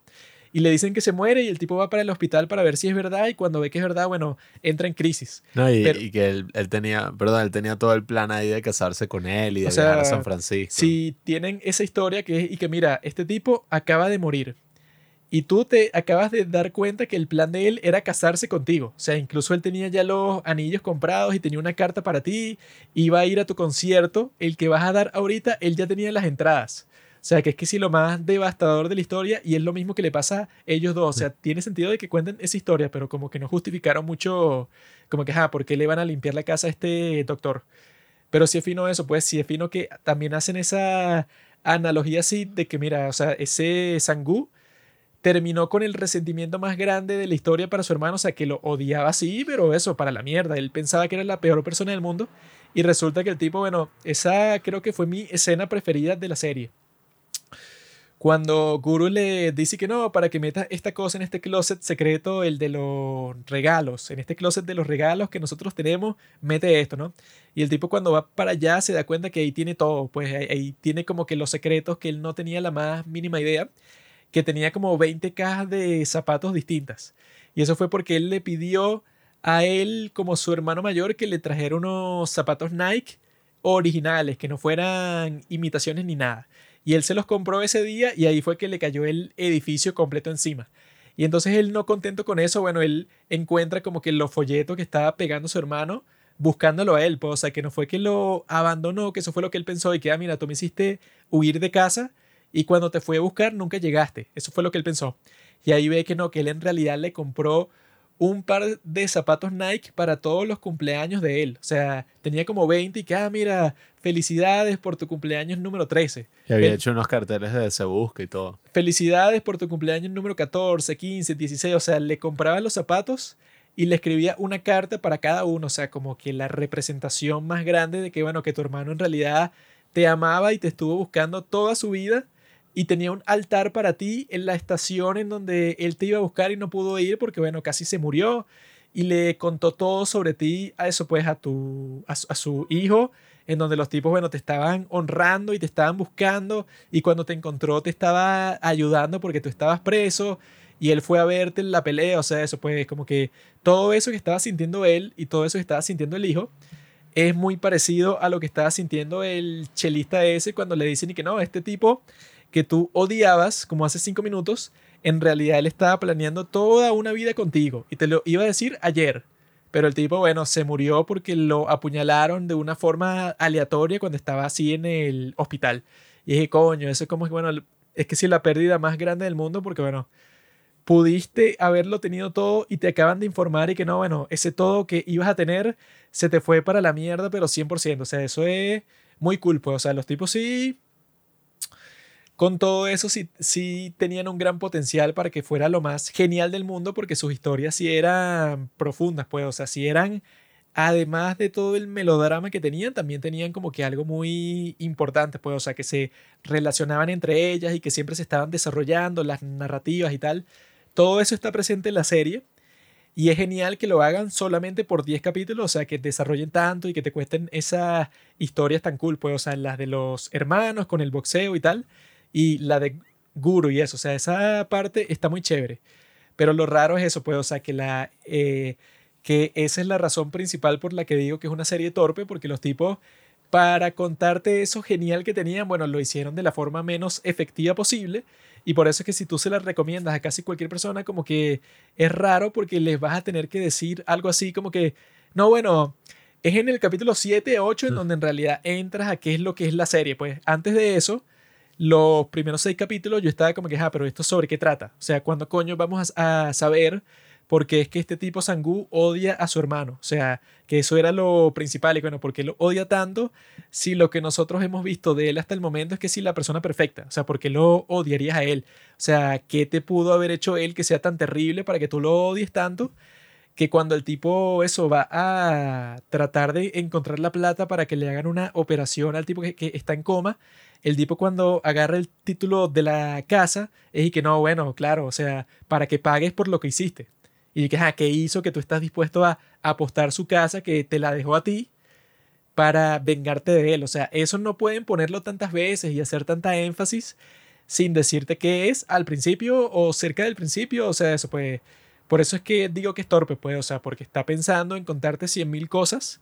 y le dicen que se muere y el tipo va para el hospital para ver si es verdad y cuando ve que es verdad, bueno, entra en crisis. No, y, que él, tenía, perdón, él tenía todo el plan ahí de casarse con él y de viajar a San Francisco. Si tienen esa historia que es, y que mira, este tipo acaba de morir y tú te acabas de dar cuenta que el plan de él era casarse contigo. O sea, incluso él tenía ya los anillos comprados y tenía una carta para ti, iba a ir a tu concierto, el que vas a dar ahorita, él ya tenía las entradas. O sea, que es que sí lo más devastador de la historia y es lo mismo que le pasa a ellos dos. O sea, tiene sentido de que cuenten esa historia, pero como que no justificaron mucho, como que, ah, ¿por qué le van a limpiar la casa a este doctor? Pero sí es fino eso, pues sí es fino que también hacen esa analogía así de que, mira, o sea, ese Sangu terminó con el resentimiento más grande de la historia para su hermano, o sea, que lo odiaba así, pero eso, para la mierda. Él pensaba que era la peor persona del mundo y resulta que el tipo, bueno, esa creo que fue mi escena preferida de la serie cuando Guru le dice que no, para que meta esta cosa en este closet secreto, el de los regalos, en este closet de los regalos que nosotros tenemos, mete esto, ¿no? Y el tipo cuando va para allá se da cuenta que ahí tiene todo, pues ahí, tiene como que los secretos que él no tenía la más mínima idea, que tenía como 20 cajas de zapatos distintas. Y eso fue porque él le pidió a él, como su hermano mayor, que le trajera unos zapatos Nike originales, que no fueran imitaciones ni nada. Y él se los compró ese día y ahí fue que le cayó el edificio completo encima. Y entonces él no contento con eso, bueno, él encuentra como que los folletos que estaba pegando su hermano buscándolo a él, pues, o sea, que no fue que lo abandonó, que eso fue lo que él pensó y que, ah, mira, tú me hiciste huir de casa y cuando te fue a buscar nunca llegaste. Eso fue lo que él pensó. Y ahí ve que no, que él en realidad le compró un par de zapatos Nike para todos los cumpleaños de él. O sea, tenía como 20 y que, ah, mira, felicidades por tu cumpleaños número 13. Y había hecho unos carteles de Se Busca y todo. Felicidades por tu cumpleaños número 14, 15, 16. O sea, le compraba los zapatos y le escribía una carta para cada uno. O sea, como que la representación más grande de que, bueno, que tu hermano en realidad te amaba y te estuvo buscando toda su vida y tenía un altar para ti en la estación en donde él te iba a buscar y no pudo ir porque, bueno, casi se murió. Y le contó todo sobre ti a eso, pues, a, tu, a, su hijo, en donde los tipos, bueno, te estaban honrando y te estaban buscando. Y cuando te encontró te estaba ayudando porque tú estabas preso y él fue a verte en la pelea, o sea, eso, pues, como que todo eso que estaba sintiendo él y todo eso que estaba sintiendo el hijo es muy parecido a lo que estaba sintiendo el chelista ese cuando le dicen y que no, este tipo que tú odiabas, como hace cinco minutos, en realidad él estaba planeando toda una vida contigo y te lo iba a decir ayer, pero el tipo, bueno, se murió porque lo apuñalaron de una forma aleatoria cuando estaba así en el hospital. Y dije, coño, eso es como que, bueno, es que sí la pérdida más grande del mundo porque, bueno, pudiste haberlo tenido todo y te acaban de informar y que no, bueno, ese todo que ibas a tener se te fue para la mierda, pero 100%. O sea, eso es muy cool, pues. O sea, los tipos sí, con todo eso sí, sí tenían un gran potencial para que fuera lo más genial del mundo porque sus historias sí eran profundas, pues. O sea, sí eran además de todo el melodrama que tenían, también tenían como que algo muy importante, pues, o sea, que se relacionaban entre ellas y que siempre se estaban desarrollando las narrativas y tal. Todo eso está presente en la serie y es genial que lo hagan solamente por 10 capítulos, o sea, que desarrollen tanto y que te cuesten esas historias tan cool, pues, o sea, las de los hermanos con el boxeo y tal, y la de Guru y eso, o sea, esa parte está muy chévere. Pero lo raro es eso, pues, o sea, que la... Eh, que esa es la razón principal por la que digo que es una serie torpe, porque los tipos, para contarte eso genial que tenían, bueno, lo hicieron de la forma menos efectiva posible. Y por eso es que si tú se la recomiendas a casi cualquier persona, como que es raro porque les vas a tener que decir algo así como que, no, bueno, es en el capítulo 7, 8 en donde en realidad entras a qué es lo que es la serie. Pues antes de eso, los primeros seis capítulos yo estaba como que, ah, pero esto sobre qué trata. O sea, ¿cuándo coño vamos a, saber porque es que este tipo Sangú odia a su hermano. O sea, que eso era lo principal. Y bueno, ¿por qué lo odia tanto? Si lo que nosotros hemos visto de él hasta el momento es que sí, la persona perfecta. O sea, ¿por qué lo odiarías a él? O sea, ¿qué te pudo haber hecho él que sea tan terrible para que tú lo odies tanto? Que cuando el tipo eso va a tratar de encontrar la plata para que le hagan una operación al tipo que, está en coma, el tipo cuando agarra el título de la casa es y que no, bueno, claro, o sea, para que pagues por lo que hiciste. Y que, ¿qué hizo que tú estás dispuesto a apostar su casa que te la dejó a ti para vengarte de él? O sea, eso no pueden ponerlo tantas veces y hacer tanta énfasis sin decirte qué es al principio o cerca del principio. O sea, eso pues, por eso es que digo que es torpe, pues, o sea, porque está pensando en contarte cien mil cosas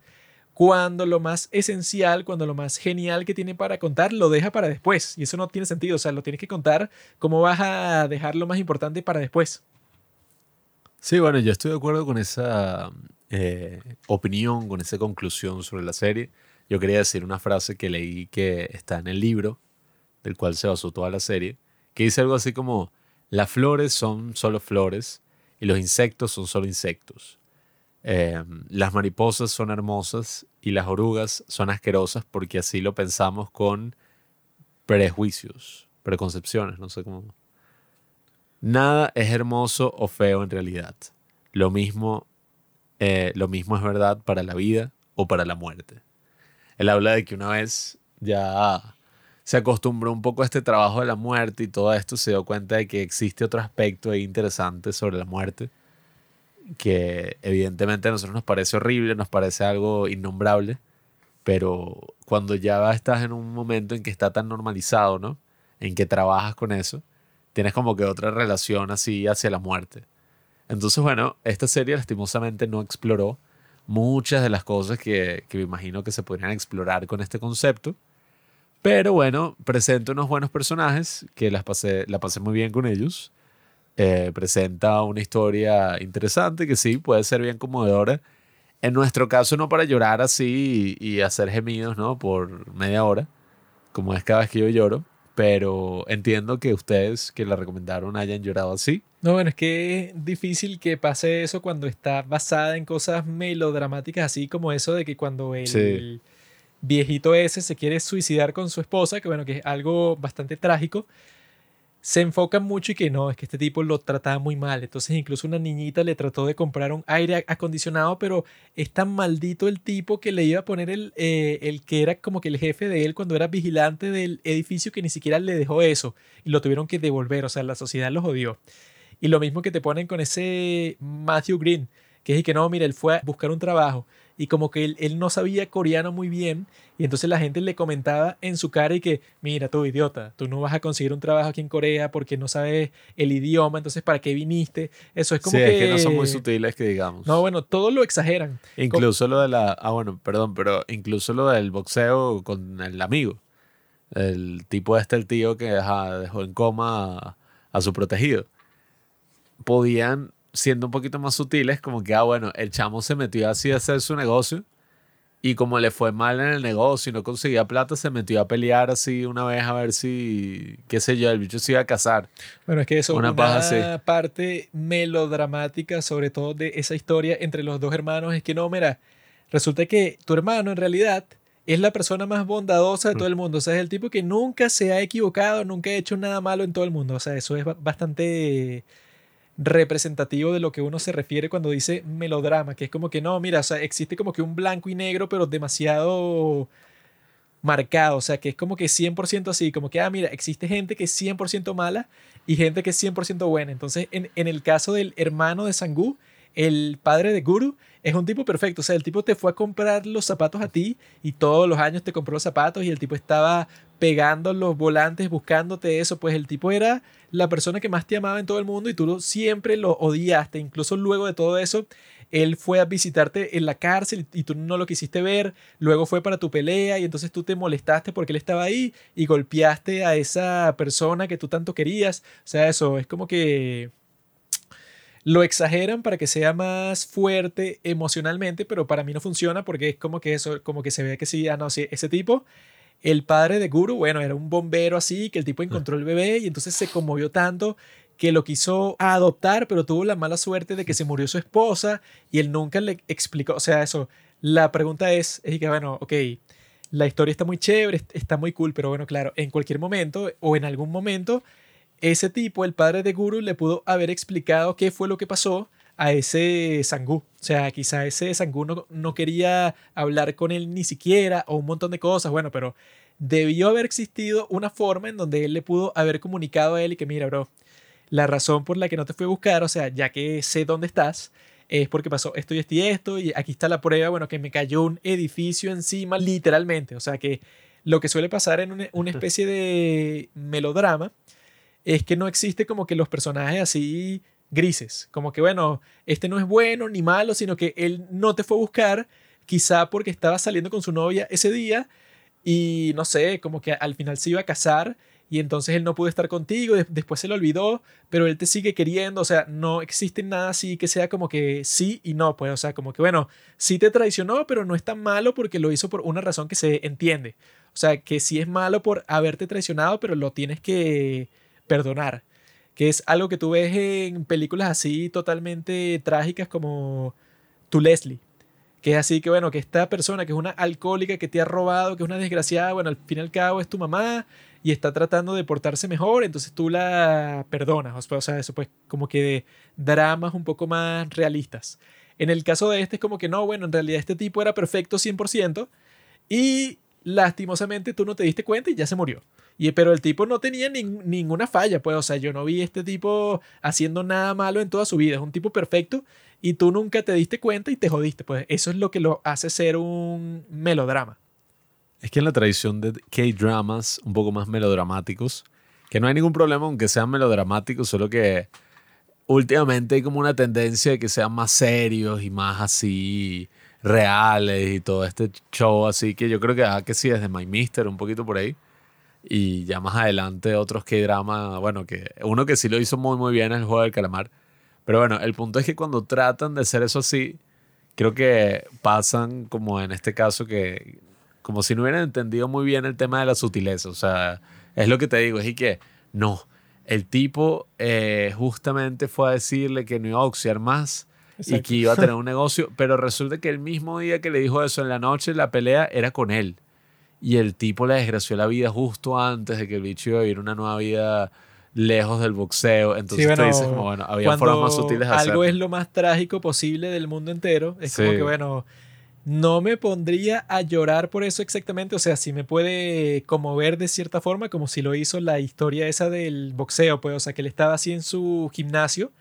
cuando lo más esencial, cuando lo más genial que tiene para contar lo deja para después. Y eso no tiene sentido, o sea, lo tienes que contar cómo vas a dejar lo más importante para después. Sí, bueno, yo estoy de acuerdo con esa eh, opinión, con esa conclusión sobre la serie. Yo quería decir una frase que leí que está en el libro, del cual se basó toda la serie, que dice algo así como, las flores son solo flores y los insectos son solo insectos. Eh, las mariposas son hermosas y las orugas son asquerosas porque así lo pensamos con prejuicios, preconcepciones, no sé cómo Nada es hermoso o feo en realidad. Lo mismo, eh, lo mismo es verdad para la vida o para la muerte. Él habla de que una vez ya se acostumbró un poco a este trabajo de la muerte y todo esto, se dio cuenta de que existe otro aspecto interesante sobre la muerte, que evidentemente a nosotros nos parece horrible, nos parece algo innombrable, pero cuando ya estás en un momento en que está tan normalizado, ¿no? En que trabajas con eso, tienes como que otra relación así hacia la muerte. Entonces, bueno, esta serie lastimosamente no exploró muchas de las cosas que, que me imagino que se podrían explorar con este concepto. Pero bueno, presenta unos buenos personajes que las pasé, la pasé muy bien con ellos. Eh, presenta una historia interesante que sí puede ser bien conmovedora. En nuestro caso, no para llorar así y, y hacer gemidos, ¿no? Por media hora, como es cada vez que yo lloro pero entiendo que ustedes que la recomendaron hayan llorado así. No, bueno, es que es difícil que pase eso cuando está basada en cosas melodramáticas, así como eso de que cuando el, viejito ese se quiere suicidar con su esposa, que bueno, que es algo bastante trágico, se enfocan mucho y que no, es que este tipo lo trataba muy mal. Entonces incluso una niñita le trató de comprar un aire acondicionado, pero es tan maldito el tipo que le iba a poner el, eh, el que era como que el jefe de él cuando era vigilante del edificio que ni siquiera le dejó eso y lo tuvieron que devolver. O sea, la sociedad los odió. Y lo mismo que te ponen con ese Matthew Green, que es que no, mira, él fue a buscar un trabajo y como que él, no sabía coreano muy bien y entonces la gente le comentaba en su cara y que, mira tú idiota, tú no vas a conseguir un trabajo aquí en Corea porque no sabes el idioma, entonces ¿para qué viniste? Eso es como sí, que... es que no son muy sutiles que digamos. No, bueno, todo lo exageran. Incluso lo de la... Ah, bueno, perdón, pero incluso lo del boxeo con el amigo. El tipo este, el tío que dejó en coma a, a su protegido. Podían siendo un poquito más sutiles, como que, ah, bueno, el chamo se metió así a hacer su negocio y como le fue mal en el negocio y no conseguía plata, se metió a pelear así una vez a ver si, qué sé yo, el bicho se iba a casar. Bueno, es que eso es una, una parte melodramática, sobre todo de esa historia entre los dos hermanos, es que no, mira, resulta que tu hermano en realidad es la persona más bondadosa de todo el mundo. O sea, es el tipo que nunca se ha equivocado, nunca ha hecho nada malo en todo el mundo. O sea, eso es bastante representativo de lo que uno se refiere cuando dice melodrama, que es como que no, mira, o sea, existe como que un blanco y negro, pero demasiado marcado, o sea, que es como que 100% así, como que, ah, mira, existe gente que es 100% mala y gente que es 100% buena. Entonces, en, en el caso del hermano de Sangu, el padre de Guru es un tipo perfecto. O sea, el tipo te fue a comprar los zapatos a ti y todos los años te compró los zapatos y el tipo estaba pegando los volantes buscándote eso. Pues el tipo era la persona que más te amaba en todo el mundo y tú siempre lo odiaste. Incluso luego de todo eso, él fue a visitarte en la cárcel y tú no lo quisiste ver. Luego fue para tu pelea y entonces tú te molestaste porque él estaba ahí y golpeaste a esa persona que tú tanto querías. O sea, eso es como que lo exageran para que sea más fuerte emocionalmente, pero para mí no funciona porque es como que eso, como que se ve que sí, ah, no, sí, ese tipo, el padre de Guru, bueno, era un bombero así, que el tipo encontró el bebé y entonces se conmovió tanto que lo quiso adoptar, pero tuvo la mala suerte de que se murió su esposa y él nunca le explicó, o sea, eso, la pregunta es, es que, bueno, ok, la historia está muy chévere, está muy cool, pero bueno, claro, en cualquier momento o en algún momento ese tipo, el padre de Guru, le pudo haber explicado qué fue lo que pasó a ese Sangú. O sea, quizá ese Sangú no, no, quería hablar con él ni siquiera o un montón de cosas. Bueno, pero debió haber existido una forma en donde él le pudo haber comunicado a él y que, mira, bro, la razón por la que no te fui a buscar, o sea, ya que sé dónde estás, es porque pasó esto y esto y esto, y aquí está la prueba, bueno, que me cayó un edificio encima, literalmente. O sea, que lo que suele pasar en una, una especie de melodrama es que no existe como que los personajes así grises, como que bueno, este no es bueno ni malo, sino que él no te fue a buscar, quizá porque estaba saliendo con su novia ese día y no sé, como que al final se iba a casar y entonces él no pudo estar contigo, después se lo olvidó, pero él te sigue queriendo, o sea, no existe nada así que sea como que sí y no, pues, o sea, como que bueno, sí te traicionó, pero no es tan malo porque lo hizo por una razón que se entiende. O sea, que sí es malo por haberte traicionado, pero lo tienes que perdonar, que es algo que tú ves en películas así totalmente trágicas como Tu Leslie, que es así que bueno, que esta persona que es una alcohólica que te ha robado, que es una desgraciada, bueno, al fin y al cabo es tu mamá y está tratando de portarse mejor, entonces tú la perdonas, o sea, eso pues como que de dramas un poco más realistas. En el caso de este es como que no, bueno, en realidad este tipo era perfecto 100% y lastimosamente tú no te diste cuenta y ya se murió. Pero el tipo no tenía ninguna falla, pues, o sea, yo no vi este tipo haciendo nada malo en toda su vida. Es un tipo perfecto y tú nunca te diste cuenta y te jodiste. Pues eso es lo que lo hace ser un melodrama. Es que en la tradición de K-dramas, un poco más melodramáticos, que no hay ningún problema aunque sean melodramáticos, solo que últimamente hay como una tendencia de que sean más serios y más así reales y todo este show así que yo creo que ah, que sí desde My Mister un poquito por ahí y ya más adelante otros que drama, bueno, que uno que sí lo hizo muy muy bien es el juego del calamar. Pero bueno, el punto es que cuando tratan de hacer eso así, creo que pasan como en este caso que como si no hubieran entendido muy bien el tema de la sutileza, o sea, es lo que te digo, es y que no, el tipo eh, justamente fue a decirle que no iba a boxear más y que iba a tener un negocio, pero resulta que el mismo día que le dijo eso en la noche, la pelea era con él y el tipo le desgració la vida justo antes de que el bicho iba a vivir una nueva vida lejos del boxeo. Entonces sí, dices, como, bueno, había formas más sutiles de Algo es lo más trágico posible del mundo entero. Es como que, bueno, no me pondría a llorar por eso exactamente. O sea, sí me puede conmover de cierta forma, como si lo hizo la historia esa del boxeo, pues, o sea, que él estaba así en su gimnasio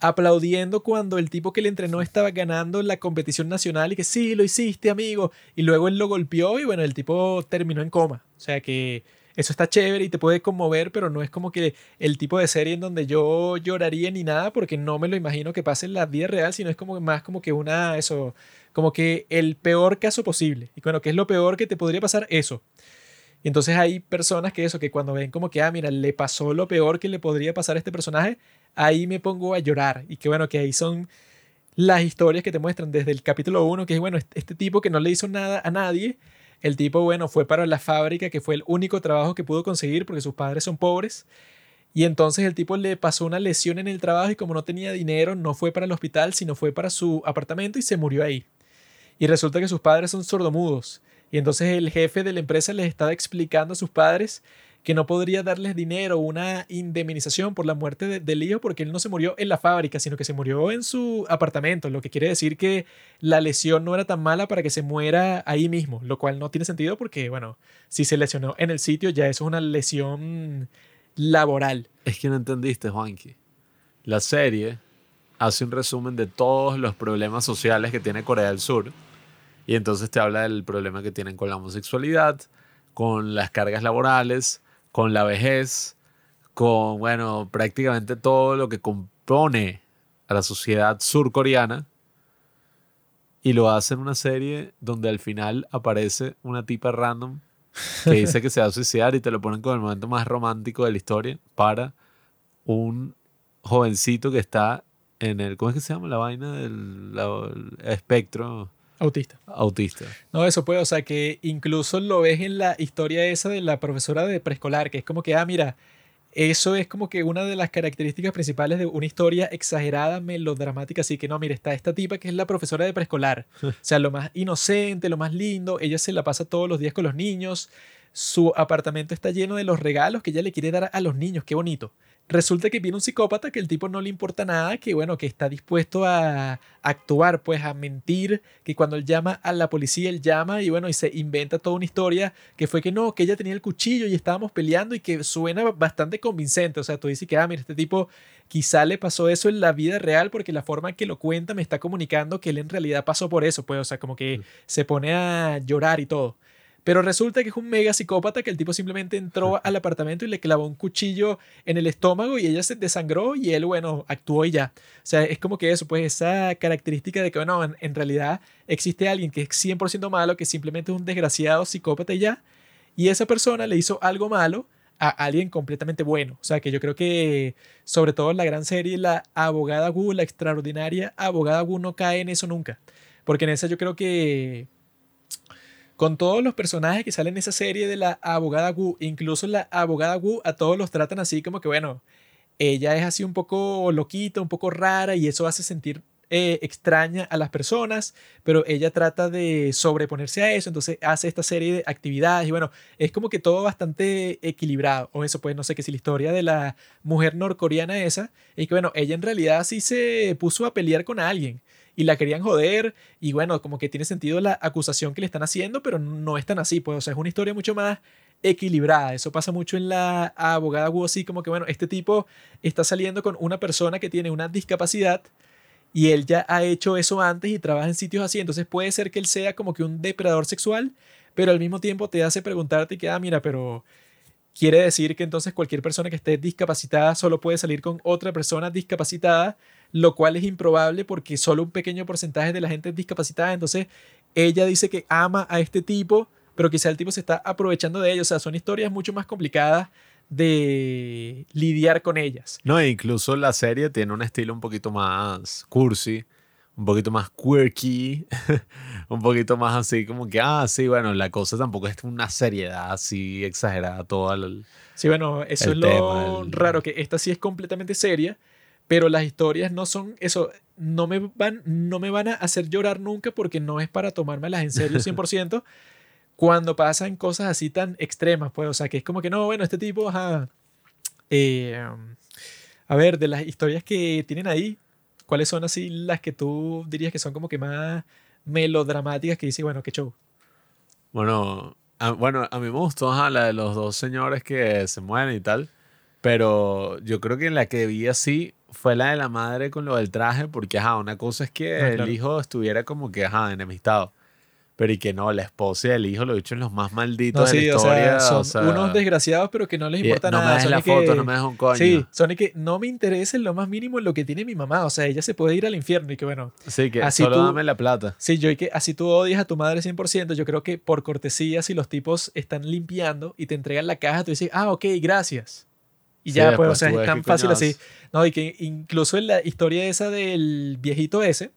aplaudiendo cuando el tipo que le entrenó estaba ganando la competición nacional y que sí, lo hiciste, amigo. Y luego él lo golpeó y bueno, el tipo terminó en coma. O sea que eso está chévere y te puede conmover, pero no es como que el tipo de serie en donde yo lloraría ni nada porque no me lo imagino que pase en la vida real, sino es como más como que una, eso, como que el peor caso posible. Y bueno, ¿qué es lo peor que te podría pasar? Eso. Y entonces hay personas que eso, que cuando ven como que, ah, mira, le pasó lo peor que le podría pasar a este personaje, ahí me pongo a llorar. Y que bueno, que ahí son las historias que te muestran desde el capítulo 1, que es bueno, este tipo que no le hizo nada a nadie, el tipo, bueno, fue para la fábrica, que fue el único trabajo que pudo conseguir porque sus padres son pobres. Y entonces el tipo le pasó una lesión en el trabajo y como no tenía dinero, no fue para el hospital, sino fue para su apartamento y se murió ahí. Y resulta que sus padres son sordomudos. Y entonces el jefe de la empresa les estaba explicando a sus padres que no podría darles dinero, una indemnización por la muerte del hijo porque él no se murió en la fábrica, sino que se murió en su apartamento, lo que quiere decir que la lesión no era tan mala para que se muera ahí mismo, lo cual no tiene sentido porque, bueno, si se lesionó en el sitio ya eso es una lesión laboral. Es que no entendiste, Juanqui. La serie hace un resumen de todos los problemas sociales que tiene Corea del Sur y entonces te habla del problema que tienen con la homosexualidad, con las cargas laborales, con la vejez, con, bueno, prácticamente todo lo que compone a la sociedad surcoreana. Y lo hace en una serie donde al final aparece una tipa random que dice que se va a suicidar y te lo ponen como el momento más romántico de la historia para un jovencito que está en el, ¿cómo es que se llama la vaina del espectro? Autista. Autista. No, eso puede, o sea, que incluso lo ves en la historia esa de la profesora de preescolar, que es como que, ah, mira, eso es como que una de las características principales de una historia exagerada, melodramática. Así que no, mira, está esta tipa que es la profesora de preescolar. o sea, lo más inocente, lo más lindo. Ella se la pasa todos los días con los niños. Su apartamento está lleno de los regalos que ella le quiere dar a los niños. Qué bonito resulta que viene un psicópata que el tipo no le importa nada, que bueno, que está dispuesto a actuar, pues a mentir, que cuando él llama a la policía, él llama y bueno, y se inventa toda una historia que fue que no, que ella tenía el cuchillo y estábamos peleando y que suena bastante convincente, o sea, tú dices que, ah, mira, este tipo quizá le pasó eso en la vida real porque la forma en que lo cuenta me está comunicando que él en realidad pasó por eso, pues, o sea, como que se pone a llorar y todo. Pero resulta que es un mega psicópata que el tipo simplemente entró al apartamento y le clavó un cuchillo en el estómago y ella se desangró y él, bueno, actuó y ya. O sea, es como que eso, pues esa característica de que, bueno, en, realidad existe alguien que es 100% malo, que simplemente es un desgraciado psicópata y ya. Y esa persona le hizo algo malo a alguien completamente bueno. O sea, que yo creo que, sobre todo en la gran serie, la abogada Wu, la extraordinaria abogada Wu, no cae en eso nunca. Porque en esa yo creo que con todos los personajes que salen en esa serie de la abogada Wu, incluso la abogada Wu, a todos los tratan así como que, bueno, ella es así un poco loquita, un poco rara y eso hace sentir eh, extraña a las personas, pero ella trata de sobreponerse a eso, entonces hace esta serie de actividades y bueno, es como que todo bastante equilibrado, o eso pues no sé qué si la historia de la mujer norcoreana esa, y que bueno, ella en realidad sí se puso a pelear con alguien, y la querían joder y bueno, como que tiene sentido la acusación que le están haciendo, pero no es tan así, pues, o sea, es una historia mucho más equilibrada. Eso pasa mucho en la abogada así como que, bueno, este tipo está saliendo con una persona que tiene una discapacidad y él ya ha hecho eso antes y trabaja en sitios así, entonces puede ser que él sea como que un depredador sexual, pero al mismo tiempo te hace preguntarte que, ah, mira, pero quiere decir que entonces cualquier persona que esté discapacitada solo puede salir con otra persona discapacitada lo cual es improbable porque solo un pequeño porcentaje de la gente es discapacitada. Entonces, ella dice que ama a este tipo, pero quizá el tipo se está aprovechando de ellos. O sea, son historias mucho más complicadas de lidiar con ellas. No, e incluso la serie tiene un estilo un poquito más cursi, un poquito más quirky, un poquito más así como que, ah, sí, bueno, la cosa tampoco es una seriedad así exagerada toda. El, sí, bueno, eso es lo raro, que esta sí es completamente seria, pero las historias no son eso, no me van, no me van a hacer llorar nunca porque no es para tomármelas en serio 100% cuando pasan cosas así tan extremas, pues, o sea, que es como que no, bueno, este tipo, ajá, eh, a ver, de las historias que tienen ahí, ¿cuáles son así las que tú dirías que son como que más melodramáticas que dices, bueno, qué show? Bueno, a, bueno, a mí me gustó la de los dos señores que se mueren y tal. Pero yo creo que la que vi así fue la de la madre con lo del traje, porque, ajá, una cosa es que ah, el hijo estuviera como que, ajá, enemistado. Pero y que no, la esposa y el hijo, lo dicho en los más malditos No, de sí, la o sea, historia. son o sea, unos desgraciados, pero que no les importa no nada. me des la de foto, que- no me des un coño. Sí, son de que no me interesa en lo más mínimo en lo que tiene mi mamá. O sea, ella se puede ir al infierno y que bueno. Sí, que así solo tú- dame la plata. Sí, yo y que así tú odias a tu madre 100%, yo creo que por cortesía, si los tipos están limpiando y te entregan la caja, tú dices, ah, ok, gracias. Y Sí, ya, pues, o después sea, es tan fácil coñazo. así. No, y que incluso en la historia esa del viejito ese,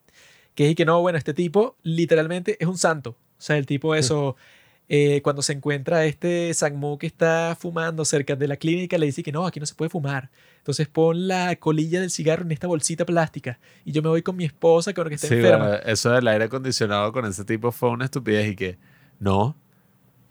que es y que no, bueno, este tipo literalmente es un santo. O sea, el tipo eso, eh, cuando se encuentra este Sangmu que está fumando cerca de la clínica, le dice que no, aquí no se puede fumar. Entonces pon la colilla del cigarro en esta bolsita plástica y yo me voy con mi esposa con la que está Sí, enferma. bueno, eso del aire acondicionado con ese tipo fue una estupidez y que no,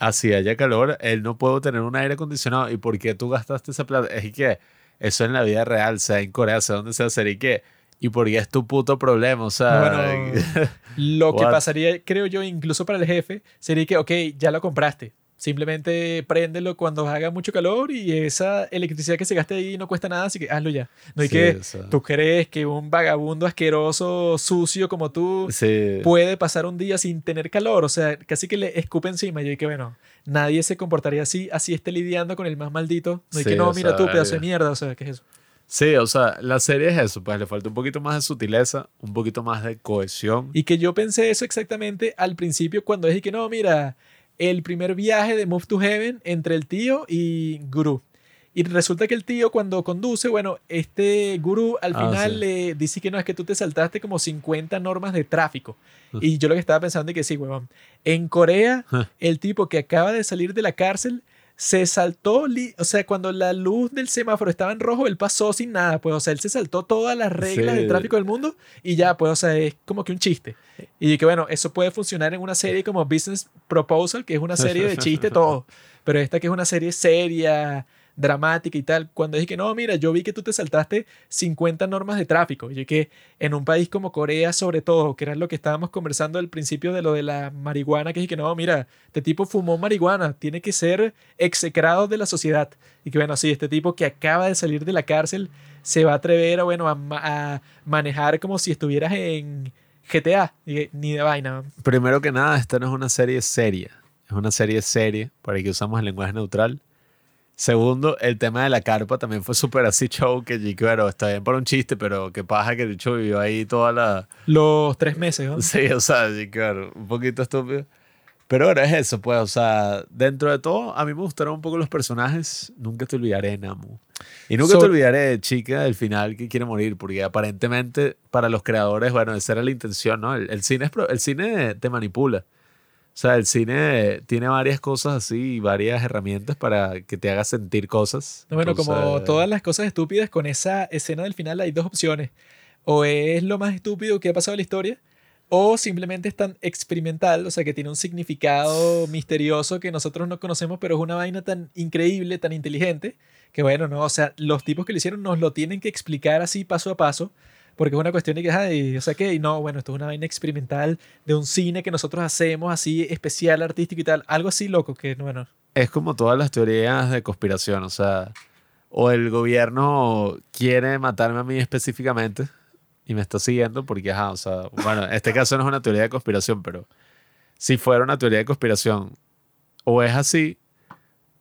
así haya calor, él no puede tener un aire acondicionado. ¿Y por qué tú gastaste esa plata? Es que eso en la vida real, sea en Corea, sea donde sea, sería que, ¿y por qué es tu puto problema? O sea, Bueno, Lo que pasaría, creo yo, incluso para el jefe, sería que, ok, ya lo compraste. Simplemente préndelo cuando haga mucho calor y esa electricidad que se gaste ahí no cuesta nada, así que hazlo ya. No hay Sí, que, o sea, tú crees que un vagabundo asqueroso, sucio como tú, sí. puede pasar un día sin tener calor. O sea, casi que le escupe encima. Y yo dije, bueno, nadie se comportaría así, así esté lidiando con el más maldito. No hay Sí, que, no, mira sea, tú, pedazo de mierda. O sea, ¿qué es eso? Sí, o sea, la serie es eso, pues le falta un poquito más de sutileza, un poquito más de cohesión. Y que yo pensé eso exactamente al principio cuando dije que no, mira, el primer viaje de Move to Heaven entre el tío y Guru. Y resulta que el tío cuando conduce, bueno, este gurú al Ah, final sí. le dice que no, es que tú te saltaste como 50 normas de tráfico. Y yo lo que estaba pensando es que sí, huevón. En Corea, el tipo que acaba de salir de la cárcel se saltó, o sea, cuando la luz del semáforo estaba en rojo, él pasó sin nada, pues, o sea, él se saltó todas las reglas Sí. de tráfico del mundo y ya, pues, o sea, es como que un chiste. Y que bueno, eso puede funcionar en una serie como Business Proposal, que es una serie de chiste todo, pero esta que es una serie seria, dramática y tal, cuando dije que no, mira, yo vi que tú te saltaste 50 normas de tráfico, y que en un país como Corea sobre todo, que era lo que estábamos conversando al principio de lo de la marihuana, que dije que no, mira, este tipo fumó marihuana, tiene que ser execrado de la sociedad. Y que bueno, sí, este tipo que acaba de salir de la cárcel se va a atrever a, bueno, a, a manejar como si estuvieras en GTA, ni de vaina. Primero que nada, esta no es una serie seria. Es una serie seria, para que usamos el lenguaje neutral. Segundo, el tema de la carpa también fue súper así show, que claro, está bien por un chiste, pero qué pasa que bicho vivió ahí toda la... Los tres meses, ¿no? Sí, o sea, claro, un poquito estúpido. Pero ahora es eso, pues, o sea, dentro de todo, a mí me gustaron un poco los personajes. Nunca te olvidaré Namu. Y nunca So- te olvidaré Chica del final que quiere morir, porque aparentemente para los creadores, bueno, esa era la intención, ¿no? El, el cine, es pro- el cine te manipula. O sea, el cine tiene varias cosas así, varias herramientas para que te haga sentir cosas. No, Bueno, como todas las cosas estúpidas, con esa escena del final hay dos opciones. O es lo más estúpido que ha pasado en la historia, o simplemente es tan experimental, o sea, que tiene un significado misterioso que nosotros no conocemos, pero es una vaina tan increíble, tan inteligente, que bueno, no, o sea, los tipos que lo hicieron nos lo tienen que explicar así paso a paso, porque es una cuestión de que, ay, o sea, que, no, bueno, esto es una vaina experimental de un cine que nosotros hacemos así especial, artístico y tal, algo así loco, que bueno, es como todas las teorías de conspiración, o sea, o el gobierno quiere matarme a mí específicamente y me está siguiendo porque, ajá, o sea, bueno, en este caso no es una teoría de conspiración, pero si fuera una teoría de conspiración, o es así,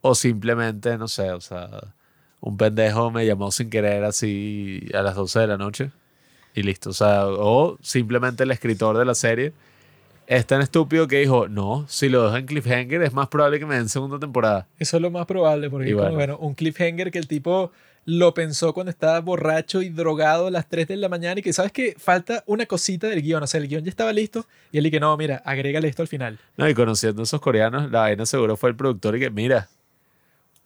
o simplemente, no sé, o sea, un pendejo me llamó sin querer así a las 12 de la noche y listo, o sea, o simplemente el escritor de la serie es tan estúpido que dijo, no, si lo dejo en cliffhanger es más probable que me den segunda temporada. Eso es lo más probable, porque es como, bueno. bueno, un cliffhanger que el tipo lo pensó cuando estaba borracho y drogado a las 3 de la mañana y que sabes que falta una cosita del guion, o sea, el guion ya estaba listo y él que no, mira, agrégale esto al final. No, y conociendo a esos coreanos, la vaina seguro fue el productor y que, mira,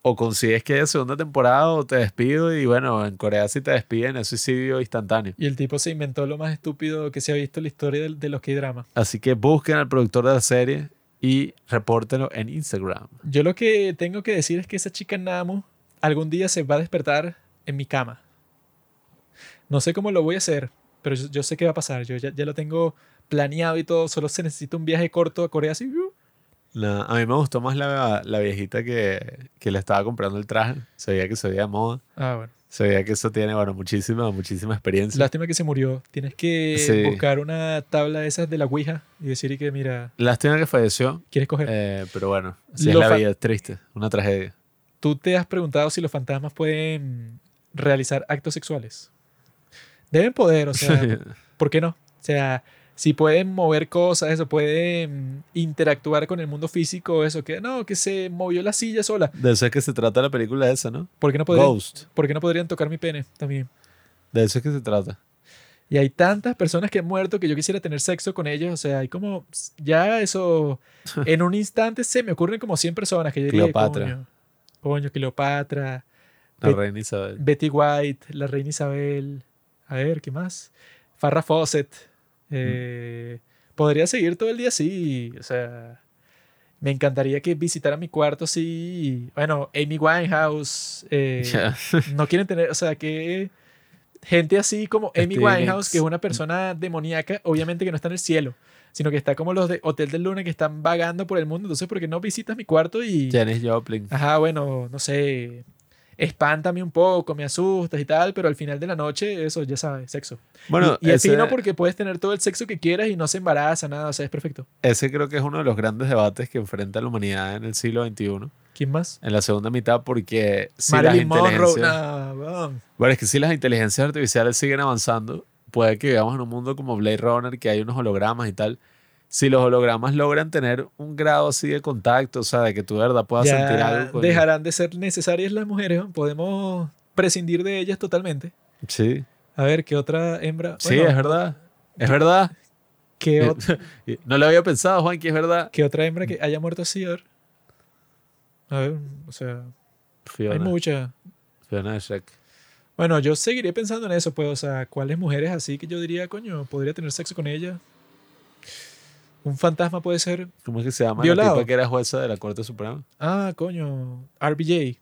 o consigues que haya segunda temporada o te despido y bueno, en Corea si te despiden es suicidio instantáneo. Y el tipo se inventó lo más estúpido que se ha visto en la historia de, de los K-dramas. Así que busquen al productor de la serie y repórtenlo en Instagram. Yo lo que tengo que decir es que esa chica Namu algún día se va a despertar en mi cama. No sé cómo lo voy a hacer, pero yo, yo sé qué va a pasar. Yo ya, ya lo tengo planeado y todo. Solo se necesita un viaje corto a Corea así. ¡uh! La- a mí me gustó más la, la viejita que, que le estaba comprando el traje. Se veía que se veía de moda. Ah, bueno. Se veía que eso tiene, bueno, muchísima, muchísima experiencia. Lástima que se murió. Tienes que Sí. buscar una tabla de esas de la Ouija y decir que, mira, Lástima que falleció, ¿quieres coger? eh, pero bueno, así es la vida, es triste, una tragedia. ¿Tú te has preguntado si los fantasmas pueden realizar actos sexuales? Deben poder, o sea, ¿por qué no? O sea, si pueden mover cosas, eso, pueden interactuar con el mundo físico, eso, que no, que se movió la silla sola. De eso es que se trata la película esa, ¿no? ¿Por qué no podrían, Ghost. ¿por qué no podrían tocar mi pene también? De eso es que se trata. Y hay tantas personas que han muerto que yo quisiera tener sexo con ellos. O sea, hay como. Ya eso. En un instante se me ocurren como 100 personas que yo diría. Cleopatra. Coño, coño, Cleopatra. La Bet- reina Isabel. Betty White, la reina Isabel. A ver, ¿qué más? Farrah Fawcett. Eh, Podría seguir todo el día así. O sea. Me encantaría que visitara mi cuarto así. Bueno, Amy Winehouse. eh, no quieren tener, o sea, que gente así como Amy Winehouse, que es una persona demoníaca, obviamente que no está en el cielo, sino que está como los de Hotel del Luna que están vagando por el mundo. Entonces, ¿por qué no visitas mi cuarto y, Janis Joplin. ajá, bueno, no sé, espántame un poco, me asustas y tal, pero al final de la noche, eso, ya sabes, sexo. Bueno, y, y es ese, fino porque puedes tener todo el sexo que quieras y no se embaraza, nada, o sea, es perfecto. ese creo que es uno de los grandes debates que enfrenta la humanidad en el siglo XXI, ¿Quién más? en la segunda mitad, porque si las Marilyn Monroe. inteligencias... Nah, weón. Bueno, es que si las inteligencias artificiales siguen avanzando, puede que vivamos en un mundo como Blade Runner, que hay unos hologramas y tal. Si los hologramas logran tener un grado así de contacto, o sea, de que tú de verdad puedas Ya sentir algo. coño. dejarán de ser necesarias las mujeres, ¿no? podemos prescindir de ellas totalmente. Sí, A ver, ¿qué otra hembra? sí, Bueno, es verdad. Es verdad. ¿qué, ot- No lo había pensado, Juan, que es verdad. qué otra hembra que haya muerto así? A ver, A ver, o sea, hay Fiona, muchas. Fiona de Shrek. Bueno, yo seguiré pensando en eso, pues, o sea, ¿cuáles mujeres así que yo diría, coño, podría tener sexo con ella? Un fantasma puede ser, ¿Cómo es que se llama Violado. la tipa que era jueza de la Corte Suprema? ah, coño, RBJ.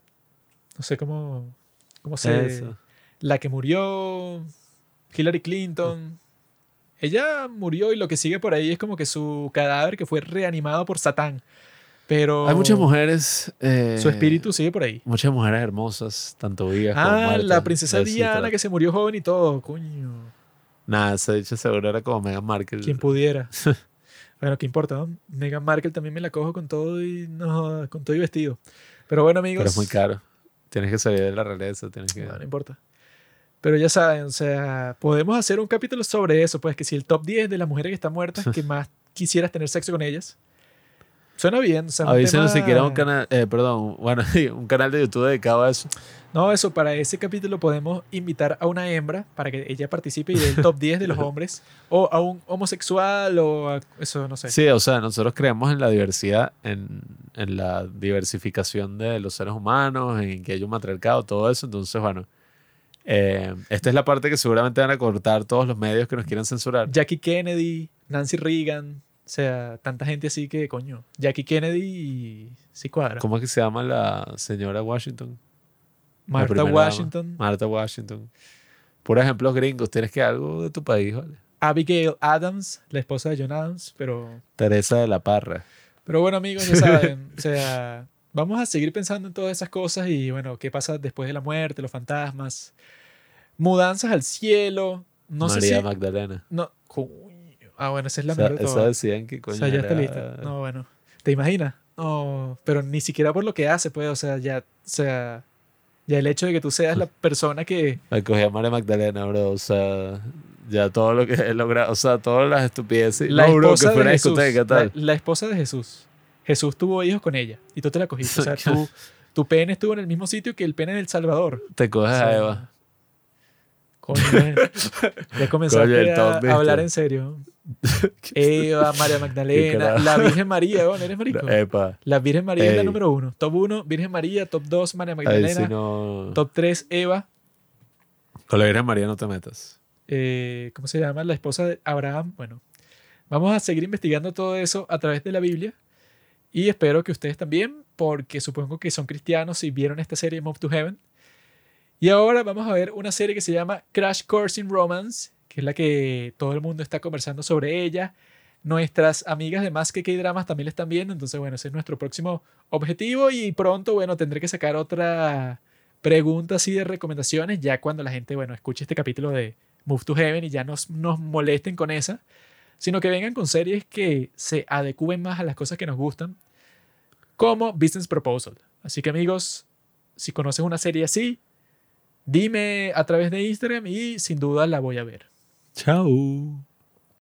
No sé cómo, cómo se... Eso. La que murió, Hillary Clinton. Ella murió y lo que sigue por ahí es como que su cadáver que fue reanimado por Satán. Pero Hay muchas mujeres. eh, su espíritu sigue por ahí. Muchas mujeres hermosas, tanto vivas como Ah, muertas. la princesa eso Diana que se murió joven y todo, coño. Nada, se ha dicho seguro era como Meghan Markle. Quien pudiera. bueno, qué importa, ¿no? Meghan Markle también me la cojo con todo y no, con todo y vestido. Pero bueno, amigos. Pero es muy caro. Tienes que salir de la realeza, tienes que... No, no importa. Pero ya saben, o sea, podemos hacer un capítulo sobre eso, pues que si el top 10 de las mujeres que están muertas, que más quisieras tener sexo con ellas. Suena bien. Un Avísenos tema- si quieren un canal, eh, perdón, bueno, un canal de YouTube dedicado a eso. No, eso, para ese capítulo podemos invitar a una hembra para que ella participe y dé el top 10 de los hombres. O a un homosexual o a eso, no sé. Sí, o sea, nosotros creemos en la diversidad, en, en la diversificación de los seres humanos, en que haya un matriarcado, todo eso. Entonces, bueno, eh, esta es la parte que seguramente van a cortar todos los medios que nos quieran censurar. Jackie Kennedy, Nancy Reagan, sea, tanta gente así que, coño, Jackie Kennedy y sí cuadra. ¿Cómo es que se llama la señora Washington? Dama. Washington, Martha Washington. Por ejemplo, los gringos, tienes que algo de tu país, ¿vale? Abigail Adams, la esposa de John Adams, pero, Teresa de la Parra. pero bueno, amigos, ya saben, o sea, vamos a seguir pensando en todas esas cosas y bueno, qué pasa después de la muerte, los fantasmas, mudanzas al cielo, no María sé si... Magdalena. No. Ah, bueno, esa es la mejor de esa decían que O coño sea, ya está lista. No, bueno. ¿Te imaginas? No, pero ni siquiera por lo que hace, pues, o sea, ya, o sea, ya el hecho de que tú seas la persona que, Me cogí a María Magdalena, bro. O sea, ya todo lo que he logrado, o sea, todas las estupideces. la no, bro, que esposa fue de una Jesús, discoteca, tal. la, la esposa de Jesús. Jesús tuvo hijos con ella y tú te la cogiste. O sea, tú, tu pene estuvo en el mismo sitio que el pene del Salvador. Te coges O a Eva. Coño, ya comenzaste a, a hablar en serio. Eva, María Magdalena, la Virgen María, ¿no? ¿eres marico? Epa. La Virgen María es la número uno. Top uno, Virgen María. Top dos, María Magdalena. no. Top 3, Eva. Con la Virgen María no te metas. eh, ¿Cómo se llama? La esposa de Abraham. Bueno, vamos a seguir investigando todo eso a través de la Biblia. Y espero que ustedes también, porque supongo que son cristianos y vieron esta serie Move to Heaven. Y ahora vamos a ver una serie que se llama Crash Course in Romance, que es la que todo el mundo está conversando sobre ella. Nuestras amigas de Más que K-Dramas también la están viendo, entonces bueno, ese es nuestro próximo objetivo y pronto, bueno, tendré que sacar otra, preguntas así de recomendaciones, ya cuando la gente, bueno, escuche este capítulo de Move to Heaven y ya nos, nos molesten con esa, sino que vengan con series que se adecúen más a las cosas que nos gustan, como Business Proposal. Así que amigos, si conoces una serie así, dime a través de Instagram y sin duda la voy a ver. Chao.